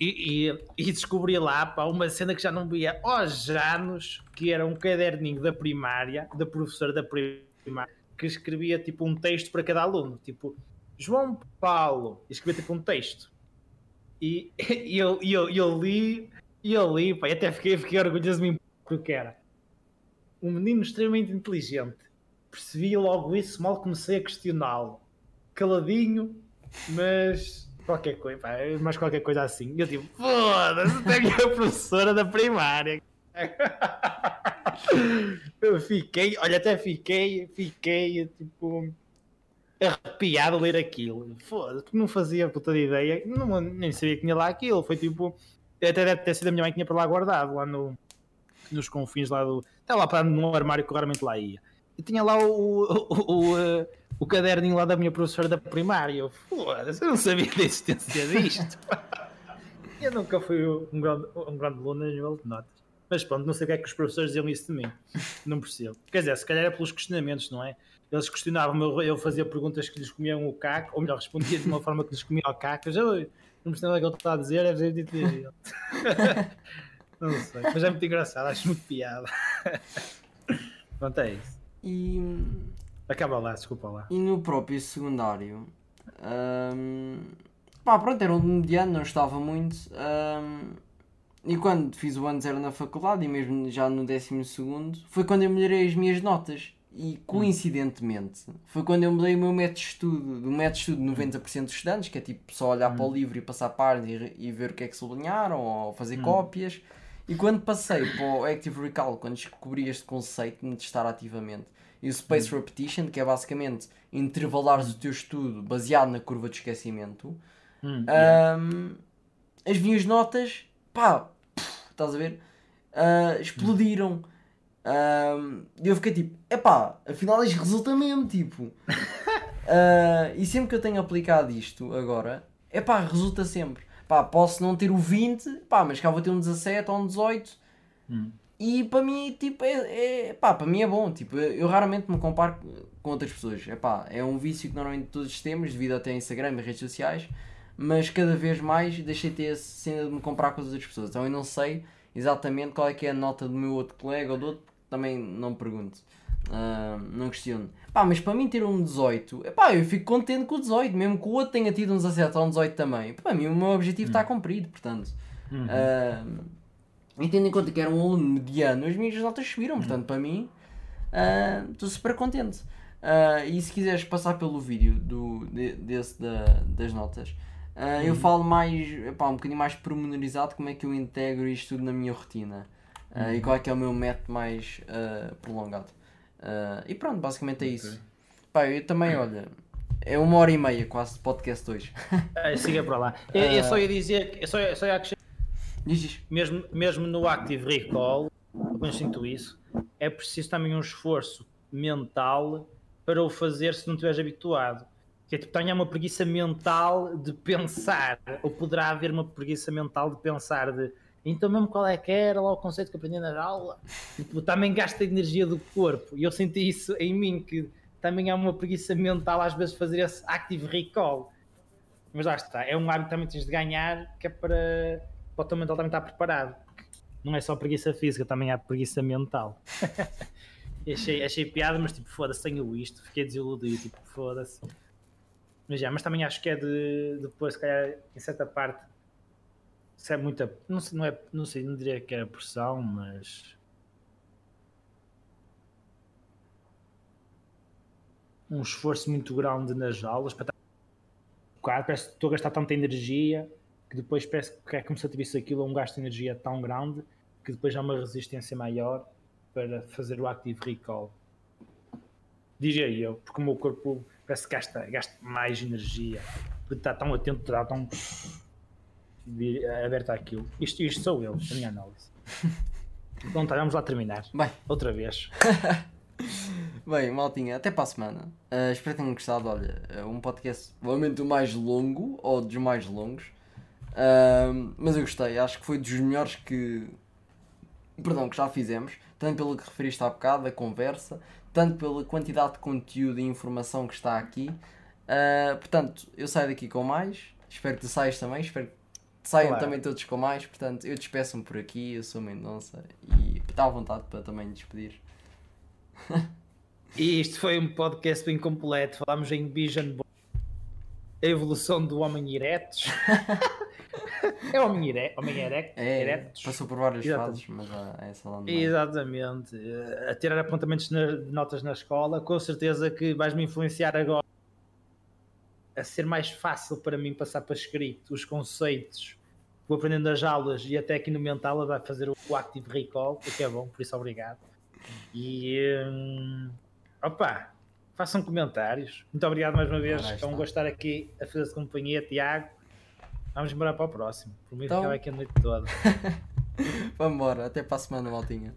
E, e- e descobri lá pá, uma cena que já não via aos anos, que era um caderninho da primária, da professora da primária, que escrevia tipo um texto para cada aluno, tipo João Paulo, e escrevia tipo um texto. E, e eu, eu, eu li, e eu li, pá, e até fiquei, fiquei orgulhoso de mim porque era um menino extremamente inteligente. Percebi logo isso, mal comecei a questioná-lo. Caladinho, mas qualquer coisa, pá, mas qualquer coisa assim. Eu tipo, foda-se, tenho a professora da primária. Eu fiquei, olha, até fiquei, fiquei tipo arrepiado ler aquilo. Foda-se, não fazia puta de ideia, não, nem sabia que tinha lá aquilo. Foi tipo, até deve ter sido a minha mãe que tinha para lá guardado, lá no, nos confins lá do. Estava lá para num armário que raramente lá ia. E tinha lá o, o, o, o, eh, o caderninho lá da minha professora da primária. Eu, foda-se, eu não sabia da existência disto. eu nunca fui um grande, um grande aluno a nível de notas. Mas pronto, não sei o que é que os professores diziam isso de mim. Não percebo. Quer dizer, se calhar é pelos questionamentos, não é? Eles questionavam, eu, eu fazia perguntas que lhes comiam o caco, ou melhor, respondia de uma forma que lhes comia o caco. Eu já "Oi, não percebo nada que ele está a dizer, é dizer ele. Não sei, mas é muito engraçado, acho muito piada. Pronto, é isso. E, Acaba lá, desculpa lá. e no próprio secundário, ahm, pá, pronto, era um mediano, não estava muito. ahm, e quando fiz o ano zero na faculdade, e mesmo já no décimo segundo, foi quando eu melhorei as minhas notas. E coincidentemente, foi quando eu mudei o meu método de estudo, do método de estudo de 90% dos estudantes, que é tipo só olhar para o livro e passar páginas e, e ver o que é que sublinharam, ou fazer cópias. E quando passei para o Active Recall, quando descobri este conceito de testar ativamente, e o Space Repetition, que é basicamente intervalares o teu estudo baseado na curva de esquecimento, Hum, Ahm, as minhas notas, pá, pff, estás a ver? Ah, explodiram. Ahm, E eu fiquei tipo, epá, afinal isto resulta mesmo, tipo. Ah, e sempre que eu tenho aplicado isto agora, epá, resulta sempre. Pá, posso não ter o 20, pá, mas cá vou ter um 17 ou um 18. Hum. E para mim, tipo, é, é, pá, para mim é bom. Tipo, eu raramente me comparo com outras pessoas. Epá, é um vício que normalmente todos temos, devido até a Instagram e redes sociais. Mas cada vez mais deixei de ter essa cena de me comparar com as outras pessoas. Então eu não sei exatamente qual é que é a nota do meu outro colega ou do outro, também não pergunto. Ah, não questiono. Pá, mas para mim ter um 18, epá, eu fico contente com o 18, mesmo que o outro tenha tido um 17 ou um 18 também. Para mim o meu objetivo está cumprido, portanto. Uhum. Ah, e tendo em conta que era um aluno mediano, as minhas notas subiram, Uhum. portanto, para mim, ah, estou super contente. E se quiseres passar pelo vídeo do, de- desse da, das notas, ah, Uhum. eu falo mais, epá, um bocadinho mais pormenorizado como é que eu integro isto tudo na minha rotina ah, Uhum. e qual é que é o meu método mais prolongado. Ah, e pronto, basicamente é isso. Pá, eu também, olha, é uma hora e meia quase de podcast hoje. Ah, siga para lá. Eu, eu só ia dizer, eu só, eu só ia acrescentar, mesmo, mesmo no Active Recall, eu sinto isso, é preciso também um esforço mental para o fazer se não estiveres habituado. Que é tipo, tenha uma preguiça mental de pensar, ou poderá haver uma preguiça mental de pensar de então mesmo qual é que era lá o conceito que aprendi na aula, tipo, também gasta energia do corpo, e eu senti isso em mim, que também há uma preguiça mental às vezes fazer esse active recall, mas lá está, é um hábito também tens de ganhar, que é para, para o teu mental também estar preparado. Não é só preguiça física, também há preguiça mental. Achei, achei piada, mas tipo, foda-se, tenho isto, fiquei desiludido, tipo, foda-se. Mas, já, mas também acho que é de depois, se calhar, em certa parte, se é muita. Não sei, não, é, não sei, não diria que é pressão, mas. Um esforço muito grande nas aulas para estar parece que estou a gastar tanta energia que depois parece que é como se eu tivesse aquilo um gasto de energia tão grande que depois há uma resistência maior para fazer o active recall. Diria eu, porque o meu corpo parece que gasta, gasta mais energia, porque está tão atento, está tão aberto àquilo. Isto, isto sou eu, a minha análise. Então tá, vamos lá terminar. Bem, Outra vez. Bem, maltinha, até para a semana. Uh, espero que tenham gostado. Olha, uh, um podcast provavelmente o mais longo ou dos mais longos. Uh, mas eu gostei, acho que foi dos melhores que. Perdão, que já fizemos. Tanto pelo que referiste há bocado, a conversa, tanto pela quantidade de conteúdo e informação que está aqui. Uh, portanto, eu saio daqui com mais. Espero que tu saias também. Espero que saiam claro. também todos com mais. Portanto, eu despeço-me por aqui. Eu sou Mendonça e está à vontade para também despedir. e isto foi um podcast bem completo. Falámos em Vision Board, a evolução do homem eretos. é homem, ere homem erecto, é. Passou por várias Exatamente. fases, mas é essa lá Exatamente. A tirar apontamentos de notas na escola, com certeza que vais-me influenciar agora a ser mais fácil para mim passar para escrito os conceitos vou aprendendo nas aulas e até aqui no mental vai fazer o Active Recall, o que é bom, por isso obrigado. E hum, opa, façam comentários. Muito obrigado mais uma vez. É um gostar aqui a fazer-se companhia, Tiago. Vamos embora para o próximo. Por mim então... ficava aqui a noite toda. Vamos embora, até para a semana, Maltinha.